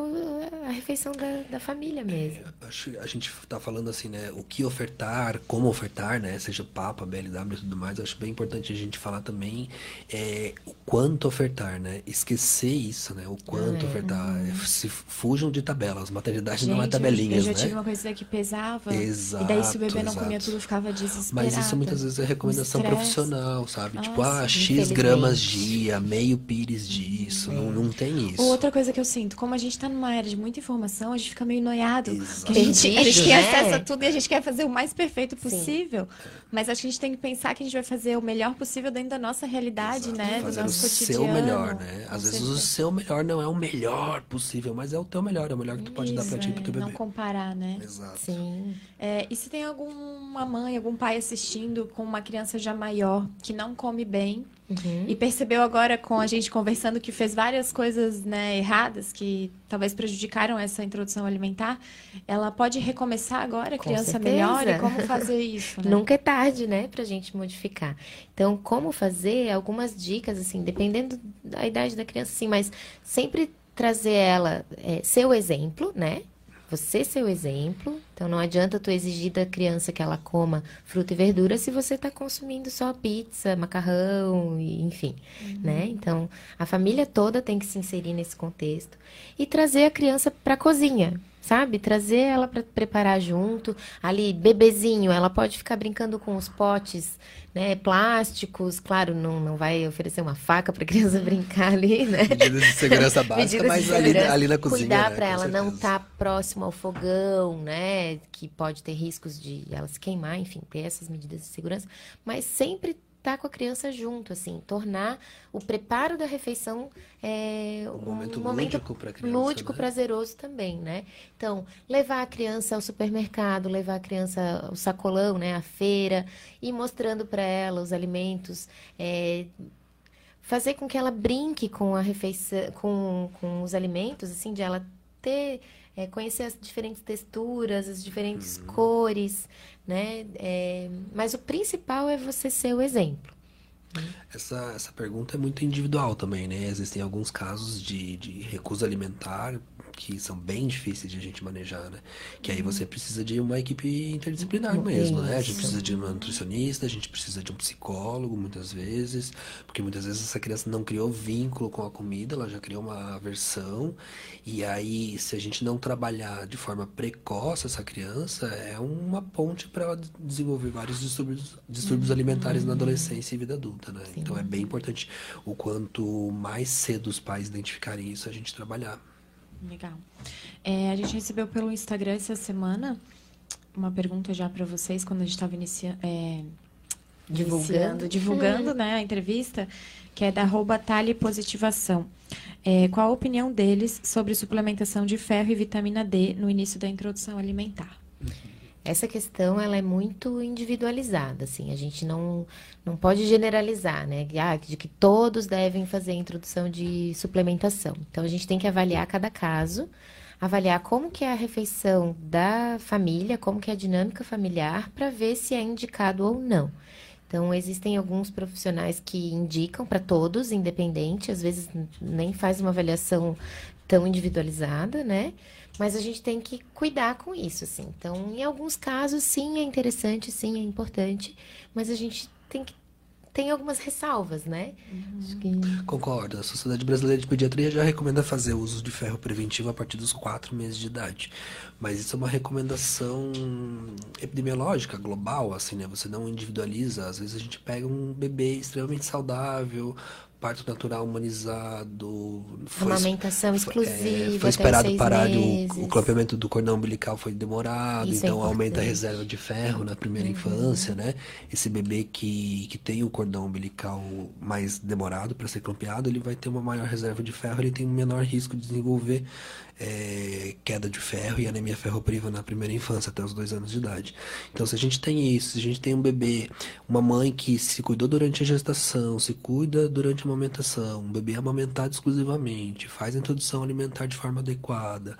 a refeição da, da família mesmo. Acho que a gente tá falando assim, né? O que ofertar, como ofertar, né? Seja Papa, BLW e tudo mais. Acho bem importante a gente falar também é, o quanto ofertar, né? Esquecer isso, né? O quanto ofertar. É, Se fujam de tabelas. Maternidade não é Gente, tabelinhas, eu já né? tive uma coisa que pesava. Exato, e daí, se o bebê não exato. comia tudo, ficava desesperada. Mas isso muitas vezes é recomendação profissional, sabe? tipo, Nossa, ah, X gramas dia, meio pires disso. Não, não tem isso. Outra coisa que eu sinto, como a gente tá numa era de muita informação, a gente fica meio noiado. Exato. Que a gente, a gente tem né? acesso a tudo e a gente quer fazer o mais perfeito possível. Mas acho que a gente tem que pensar que a gente vai fazer o melhor possível dentro da nossa realidade, né? Do Fazer o nosso seu cotidiano. melhor, né? Às Com vezes o certeza. seu melhor não é o melhor possível, mas é o teu melhor, é o melhor que tu pode dar pra Isso, ti e pro é, teu bebê. Não comparar, né? Exato. Sim. É, e se tem alguma mãe, algum pai assistindo com uma criança já maior que não come bem Uhum. e percebeu agora com a gente conversando que fez várias coisas né, erradas que talvez prejudicaram essa introdução alimentar, ela pode recomeçar agora, a Com criança certeza. melhor e como fazer isso, né? Nunca é tarde, né, pra gente modificar. Então, como fazer? Algumas dicas, assim, dependendo da idade da criança, sim, mas sempre trazer ela, é, ser o exemplo, né? Você ser o exemplo. Então, não adianta tu exigir da criança que ela coma fruta e verdura se você está consumindo só pizza, macarrão, e, enfim, né? Então, a família toda tem que se inserir nesse contexto e trazer a criança para a cozinha, sabe? Trazer ela para preparar junto. Ali, bebezinho, ela pode ficar brincando com os potes, né? Plásticos, claro, não, não vai oferecer uma faca para criança brincar ali, né? Medidas de segurança básica, Medidas mas ali, segurança, ali na cozinha. Cuidar né? para ela não certeza. estar próximo ao fogão, né? Que pode ter riscos de ela se queimar, enfim, ter essas medidas de segurança. Mas sempre estar com a criança junto, assim, tornar o preparo da refeição é, Um momento lúdico pra criança, lúdico, né? prazeroso também, né? Então, levar a criança ao supermercado, levar a criança ao sacolão, né? À feira, e mostrando para ela os alimentos, é, fazer com que ela brinque com a refeição, com, com os alimentos, assim, de ela ter, é, conhecer as diferentes texturas, as diferentes cores, né? É, mas o principal é você ser o exemplo, Essa, essa pergunta é muito individual também, né? Existem alguns casos de, de recusa alimentar que são bem difíceis de a gente manejar, né? Que aí você precisa de uma equipe interdisciplinar mesmo, né? A gente precisa de uma nutricionista, a gente precisa de um psicólogo, muitas vezes, porque muitas vezes essa criança não criou vínculo com a comida, ela já criou uma aversão, e aí se a gente não trabalhar de forma precoce essa criança, é uma ponte para ela desenvolver vários distúrbios, distúrbios alimentares na adolescência e vida adulta, né? Sim. Então é bem importante o quanto mais cedo os pais identificarem isso, a gente trabalhar. Legal. É, a gente recebeu pelo Instagram essa semana uma pergunta já para vocês quando a gente estava iniciando. É, divulgando, divulgando né, a entrevista, que é da arroba Tali Positivação. É, qual a opinião deles sobre suplementação de ferro e vitamina D no início da introdução alimentar? Essa questão ela é muito individualizada, assim, a gente não, não pode generalizar, né? Ah, de que todos devem fazer a introdução de suplementação. Então a gente tem que avaliar cada caso, avaliar como que é a refeição da família, como que é a dinâmica familiar, para ver se é indicado ou não. Então, existem alguns profissionais que indicam para todos, independente, às vezes nem faz uma avaliação tão individualizada, né? Mas a gente tem que cuidar com isso, assim. Então, em alguns casos, sim, é interessante, sim, é importante, mas a gente tem que tem algumas ressalvas, né? Uhum. Que... Concordo. A Sociedade Brasileira de Pediatria já recomenda fazer uso de ferro preventivo a partir dos quatro meses de idade. Mas isso é uma recomendação epidemiológica, global, assim, né? Você não individualiza. Às vezes a gente pega um bebê extremamente saudável, parto natural humanizado. Foi, Amamentação exclusiva. É, foi esperado parar o, o clampamento do cordão umbilical foi demorado, Isso é então é aumenta a reserva de ferro na primeira uhum. infância, né? Esse bebê que, que tem o cordão umbilical mais demorado para ser clampeado, ele vai ter uma maior reserva de ferro, ele tem um menor risco de desenvolver é, queda de ferro e anemia ferropriva na primeira infância, até os dois anos de idade. Então, se a gente tem isso, se a gente tem um bebê, uma mãe que se cuidou durante a gestação, se cuida durante amamentação, um bebê amamentado exclusivamente, faz a introdução alimentar de forma adequada,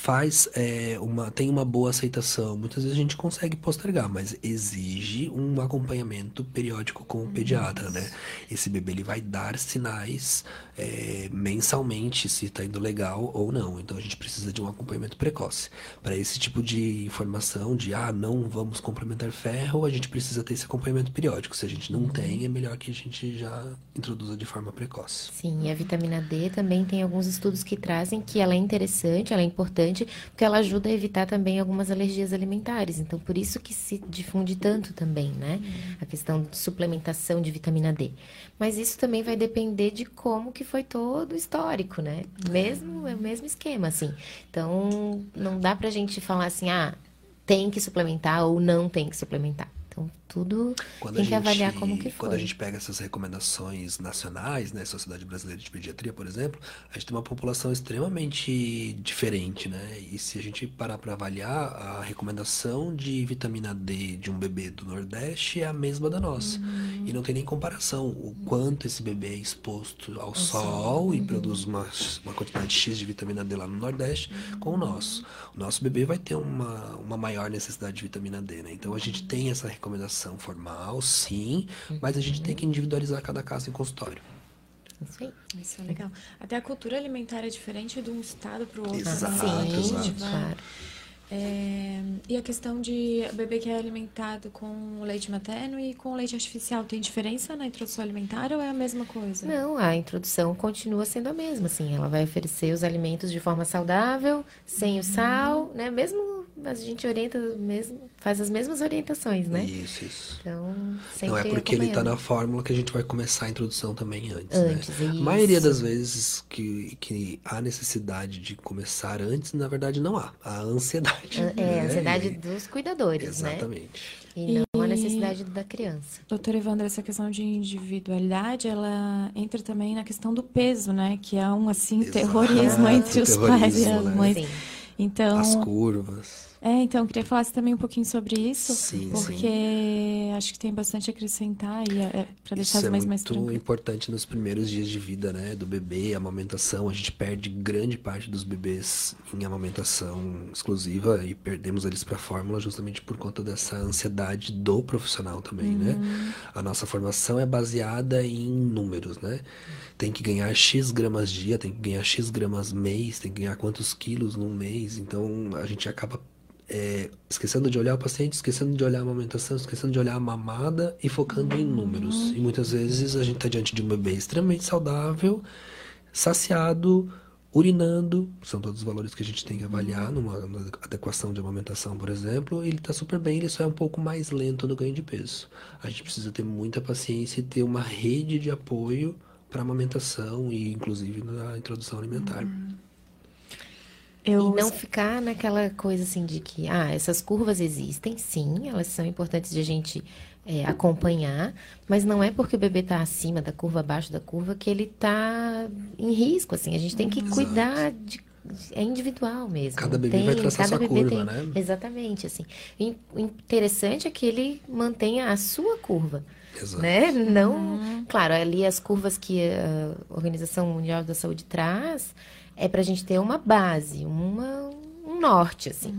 faz é, uma tem uma boa aceitação muitas vezes a gente consegue postergar mas exige um acompanhamento periódico com o pediatra né esse bebê ele vai dar sinais é, mensalmente se está indo legal ou não. Então a gente precisa de um acompanhamento precoce. Para esse tipo de informação de ah, não vamos complementar ferro, a gente precisa ter esse acompanhamento periódico. Se a gente não tem, é melhor que a gente já introduza de forma precoce. Sim, e a vitamina D também tem alguns estudos que trazem que ela é interessante, ela é importante, porque ela ajuda a evitar também algumas alergias alimentares. Então por isso que se difunde tanto também, né? A questão de suplementação de vitamina D. Mas isso também vai depender de como que foi todo histórico, né? Mesmo, é o mesmo esquema, assim. Então, não dá pra gente falar assim, ah, tem que suplementar ou não tem que suplementar. Então, tudo quando tem que gente, avaliar como que foi. Quando a gente pega essas recomendações nacionais, né, Sociedade Brasileira de Pediatria, por exemplo, a gente tem uma população extremamente diferente, né? E se a gente parar para avaliar, a recomendação de vitamina D de um bebê do Nordeste é a mesma da nossa. Uhum. E não tem nem comparação o quanto esse bebê é exposto ao sol uhum. e produz uma, uma quantidade X de vitamina D lá no Nordeste uhum. com o nosso. O nosso bebê vai ter uma, uma maior necessidade de vitamina D, né? Então a gente tem essa recomendação formal, sim, mas a gente tem que individualizar cada caso em consultório. Isso aí. Isso é legal. Até a cultura alimentar é diferente de um estado para o outro. Exato, né? exato. Claro. É, e a questão de bebê que é alimentado com leite materno e com leite artificial, tem diferença na introdução alimentar ou é a mesma coisa? Não, a introdução continua sendo a mesma, assim, ela vai oferecer os alimentos de forma saudável, sem o sal, né? Mesmo a gente orienta mesmo, faz as mesmas orientações, né? Isso, isso. Então, Não é porque ele está na fórmula que a gente vai começar a introdução também antes, antes né? Isso. A maioria das vezes que, que há necessidade de começar antes, na verdade não há. Há ansiedade. É, né? a ansiedade e... dos cuidadores, Exatamente. né? E não e... a necessidade da criança. Doutora Evandra, essa questão de individualidade, ela entra também na questão do peso, né? Que é um, assim, Exato. terrorismo entre os pais e as né? mães. Sim. Então, as curvas. É, então, eu queria falar também um pouquinho sobre isso, Sim, porque sim. acho que tem bastante a acrescentar e é, para deixar Isso as é mães mais muito tranquilas. importante nos primeiros dias de vida, né? Do bebê, a amamentação. A gente perde grande parte dos bebês em amamentação exclusiva e perdemos eles para fórmula justamente por conta dessa ansiedade do profissional também, né? A nossa formação é baseada em números, né? Tem que ganhar X gramas dia, tem que ganhar X gramas mês, tem que ganhar quantos quilos num mês. Então a gente acaba é, esquecendo de olhar o paciente, esquecendo de olhar a amamentação, esquecendo de olhar a mamada e focando em números. E muitas vezes a gente está diante de um bebê extremamente saudável, saciado, urinando, são todos os valores que a gente tem que avaliar numa, numa adequação de amamentação, por exemplo. Ele está super bem, ele só é um pouco mais lento no ganho de peso. A gente precisa ter muita paciência e ter uma rede de apoio para amamentação e inclusive na introdução alimentar. Eu, E não ficar naquela coisa assim de que, ah, essas curvas existem, sim, elas são importantes de a gente é, acompanhar, mas não é porque o bebê está acima da curva, abaixo da curva, que ele está em risco, assim. A gente tem que cuidar de. É individual mesmo. Cada bebê vai traçar cada sua bebê curva, né? Exatamente, assim. O o interessante é que ele mantenha a sua curva Exato. né? Não, claro, ali as curvas que a Organização Mundial da Saúde traz é para a gente ter uma base, uma, um norte, assim,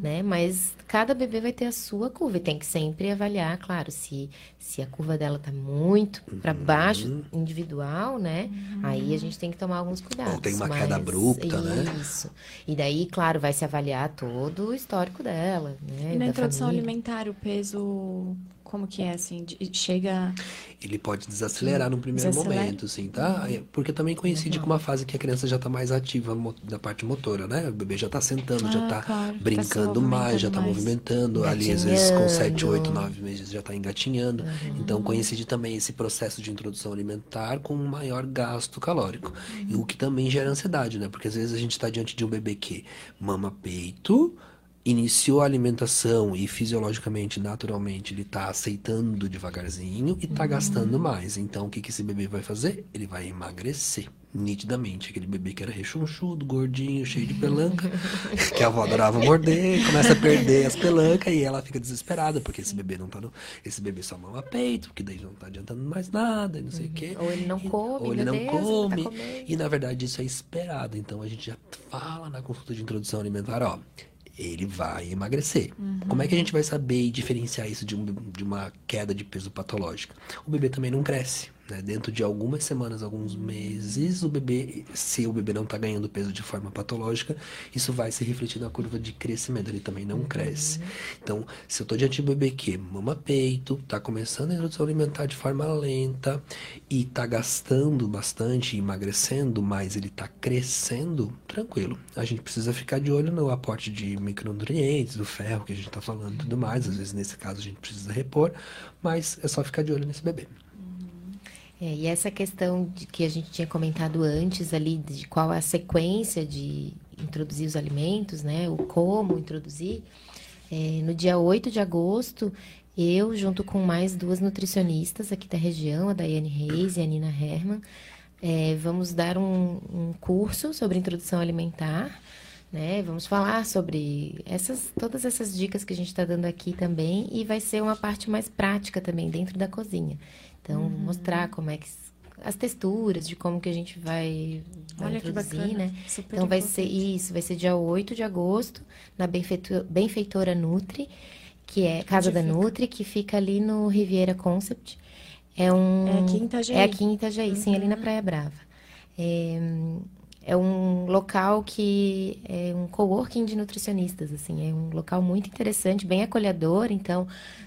né? Mas cada bebê vai ter a sua curva e tem que sempre avaliar, claro, se, se a curva dela tá muito para baixo, individual, né? Aí a gente tem que tomar alguns cuidados. Ou tem uma queda abrupta, né? Isso. E daí, claro, vai se avaliar todo o histórico dela, né? e na da introdução família. alimentar, o peso, como que é, assim? Chega... Ele pode desacelerar no primeiro Desacelera. momento, assim, tá? É, Porque também coincide com uma fase que a criança já tá mais ativa da parte motora, né? O bebê já tá sentando, já Ah, tá claro, tá brincando se mais, já tá movimentando movimentando. Ali, às vezes, com 7, 8, Engatinhando. 9 meses já tá engatinhando. Então, coincide também esse processo de introdução alimentar com um maior gasto calórico. E o que também gera ansiedade, né? Porque às vezes a gente tá diante de um bebê que mama peito, iniciou a alimentação e fisiologicamente, naturalmente, ele tá aceitando devagarzinho e tá gastando mais. Então, o que que esse bebê vai fazer? Ele vai emagrecer. Nitidamente, aquele bebê que era rechonchudo, gordinho, cheio de pelanca, que a avó adorava morder, começa a perder as pelancas e ela fica desesperada, porque esse bebê não tá no. Esse bebê só mama peito, porque daí não tá adiantando mais nada, e não sei o quê. Ou ele não E- come, ou ele não Deus, tá come. comendo. E na verdade isso é esperado. Então a gente já fala na consulta de introdução alimentar, ó. Ele vai emagrecer. Como é que a gente vai saber e diferenciar isso de, um- de uma queda de peso patológica? O bebê também não cresce. Né? Dentro de algumas semanas, alguns meses, o bebê, se o bebê não está ganhando peso de forma patológica, isso vai se refletir na curva de crescimento. Ele também não cresce. Então, se eu estou diante de um bebê que mama peito, está começando a introdução alimentar de forma lenta e está gastando bastante, emagrecendo, mas ele está crescendo, tranquilo. A gente precisa ficar de olho no aporte de micronutrientes, do ferro que a gente está falando e tudo mais. Às vezes, nesse caso, a gente precisa repor, mas é só ficar de olho nesse bebê. É, e essa questão de que a gente tinha comentado antes ali, de qual é a sequência de introduzir os alimentos, né? O como introduzir. É, no dia 8 de agosto, eu, junto com mais duas nutricionistas aqui da região, a Daiane Reis e a Nina Herman, é, vamos dar um, um curso sobre introdução alimentar. Né? Vamos falar sobre essas, todas essas dicas que a gente está dando aqui também e vai ser uma parte mais prática também dentro da cozinha. Então, mostrar como é que as texturas de como que a gente vai, vai Olha que introduzir, né? Super Então vai ser isso, vai ser dia 8 de agosto, na Benfeitora, Benfeitora Nutri, que é Casa Onde da fica? Nutri, que fica ali no Riviera Concept. É um É aqui em Itajaí? É aqui em Itajaí, sim, ali na Praia Brava. É, é um local que é um coworking de nutricionistas, assim, é um local muito interessante, bem acolhedor, então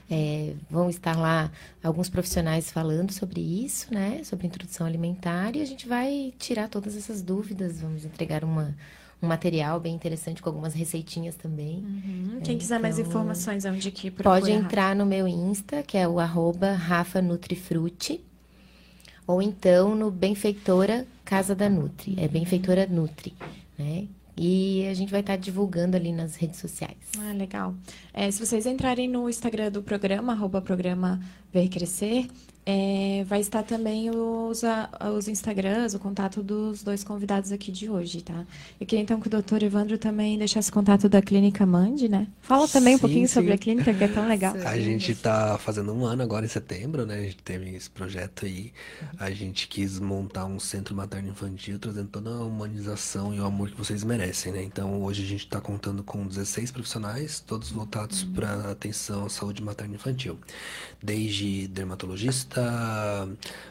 é, vão estar lá alguns profissionais falando sobre isso, né, sobre introdução alimentar, e a gente vai tirar todas essas dúvidas, vamos entregar uma, um material bem interessante com algumas receitinhas também. Hum, Quem quiser mais Então, informações, onde que procura? Pode entrar no meu Insta, que é o arroba ou então no Benfeitora Casa da Nutri. É Benfeitora Nutri, né? E a gente vai estar divulgando ali nas redes sociais. Ah, legal. É, se vocês entrarem no Instagram do programa, arroba programa Ver Crescer, é, vai estar também os, os Instagrams, o contato dos dois convidados aqui de hoje, tá? Eu queria então que o doutor Evandro também deixasse contato da Clínica Mandi, né? Fala também sim, um pouquinho sim. sobre a clínica, que é tão legal. A gente está fazendo um ano agora em setembro, né? A gente teve esse projeto aí. A gente quis montar um centro materno-infantil, trazendo toda a humanização e o amor que vocês merecem, né? Então hoje a gente está contando com 16 profissionais, todos voltados uhum. para atenção à saúde materno-infantil. Desde dermatologista,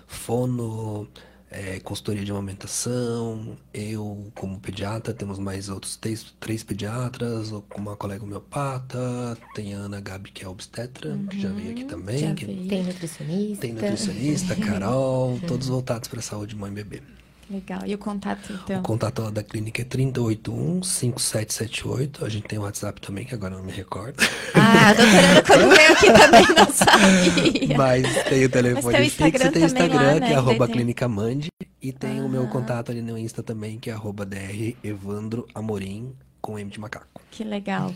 fono, é, consultoria de amamentação, eu como pediatra, temos mais outros três, três pediatras, uma colega homeopata, tem a Ana Gabi que é obstetra, uhum, que já veio aqui também. Que, tem nutricionista. Tem nutricionista, Carol, todos voltados para a saúde mãe e bebê. Legal. E o contato, então? O contato lá da clínica é 381-5778. A gente tem o WhatsApp também, que agora eu não me recordo. Ah, a doutora quando veio aqui também não sabia. Mas tem o telefone tem fixo, tem o Instagram, lá, né? que é arroba clínica Mande. E tem ah. o meu contato ali no Insta também, que é arroba dr Evandro Amorim, com M de macaco. Que legal.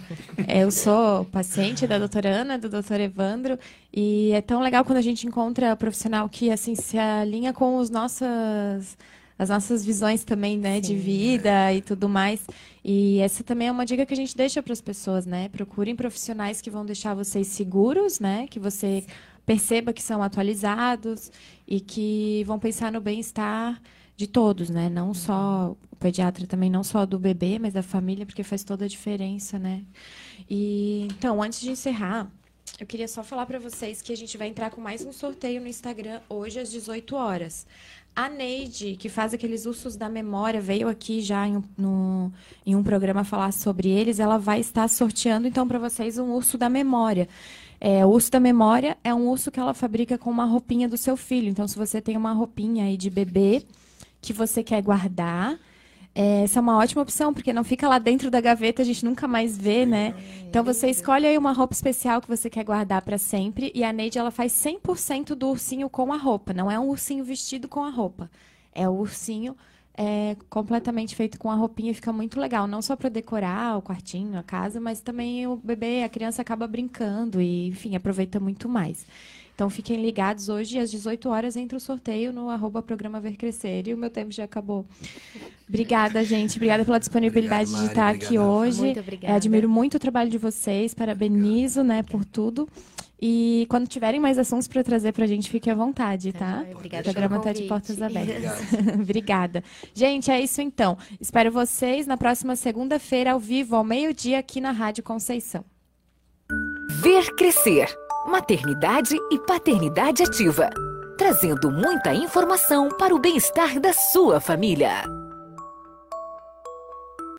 É, eu sou paciente da doutora Ana, do doutor Evandro, e é tão legal quando a gente encontra profissional que, assim, se alinha com os nossos as nossas visões também, né, Sim. de vida e tudo mais. E essa também é uma dica que a gente deixa para as pessoas, né? Procurem profissionais que vão deixar vocês seguros, né? Que você perceba que são atualizados e que vão pensar no bem-estar de todos, né? Não só o pediatra também, não só do bebê, mas da família, porque faz toda a diferença, né? E então, antes de encerrar, eu queria só falar para vocês que a gente vai entrar com mais um sorteio no Instagram hoje às 18 horas. A Neide, que faz aqueles ursos da memória, veio aqui já em, no, em um programa falar sobre eles. Ela vai estar sorteando, então, para vocês um urso da memória. É, o urso da memória é um urso que ela fabrica com uma roupinha do seu filho. Então, se você tem uma roupinha aí de bebê que você quer guardar, essa é uma ótima opção, porque não fica lá dentro da gaveta, a gente nunca mais vê, né? Então você escolhe aí uma roupa especial que você quer guardar para sempre e a Neide ela faz 100% do ursinho com a roupa, não é um ursinho vestido com a roupa. É o ursinho é, completamente feito com a roupinha, fica muito legal, não só para decorar o quartinho, a casa, mas também o bebê, a criança acaba brincando e, enfim, aproveita muito mais. Então fiquem ligados hoje às 18 horas entra o sorteio no arroba programa Ver Crescer. E o meu tempo já acabou. Obrigada, gente. Obrigada pela disponibilidade Obrigado, de estar Mari, aqui hoje. Muito obrigada. admiro muito o trabalho de vocês, parabenizo né, por tudo. E quando tiverem mais assuntos para trazer para a gente, fique à vontade, tá? Obrigada. O programa está de portas abertas. Obrigada. Gente, é isso então. Espero vocês na próxima segunda-feira, ao vivo, ao meio-dia, aqui na Rádio Conceição. Ver crescer maternidade e paternidade ativa, trazendo muita informação para o bem-estar da sua família.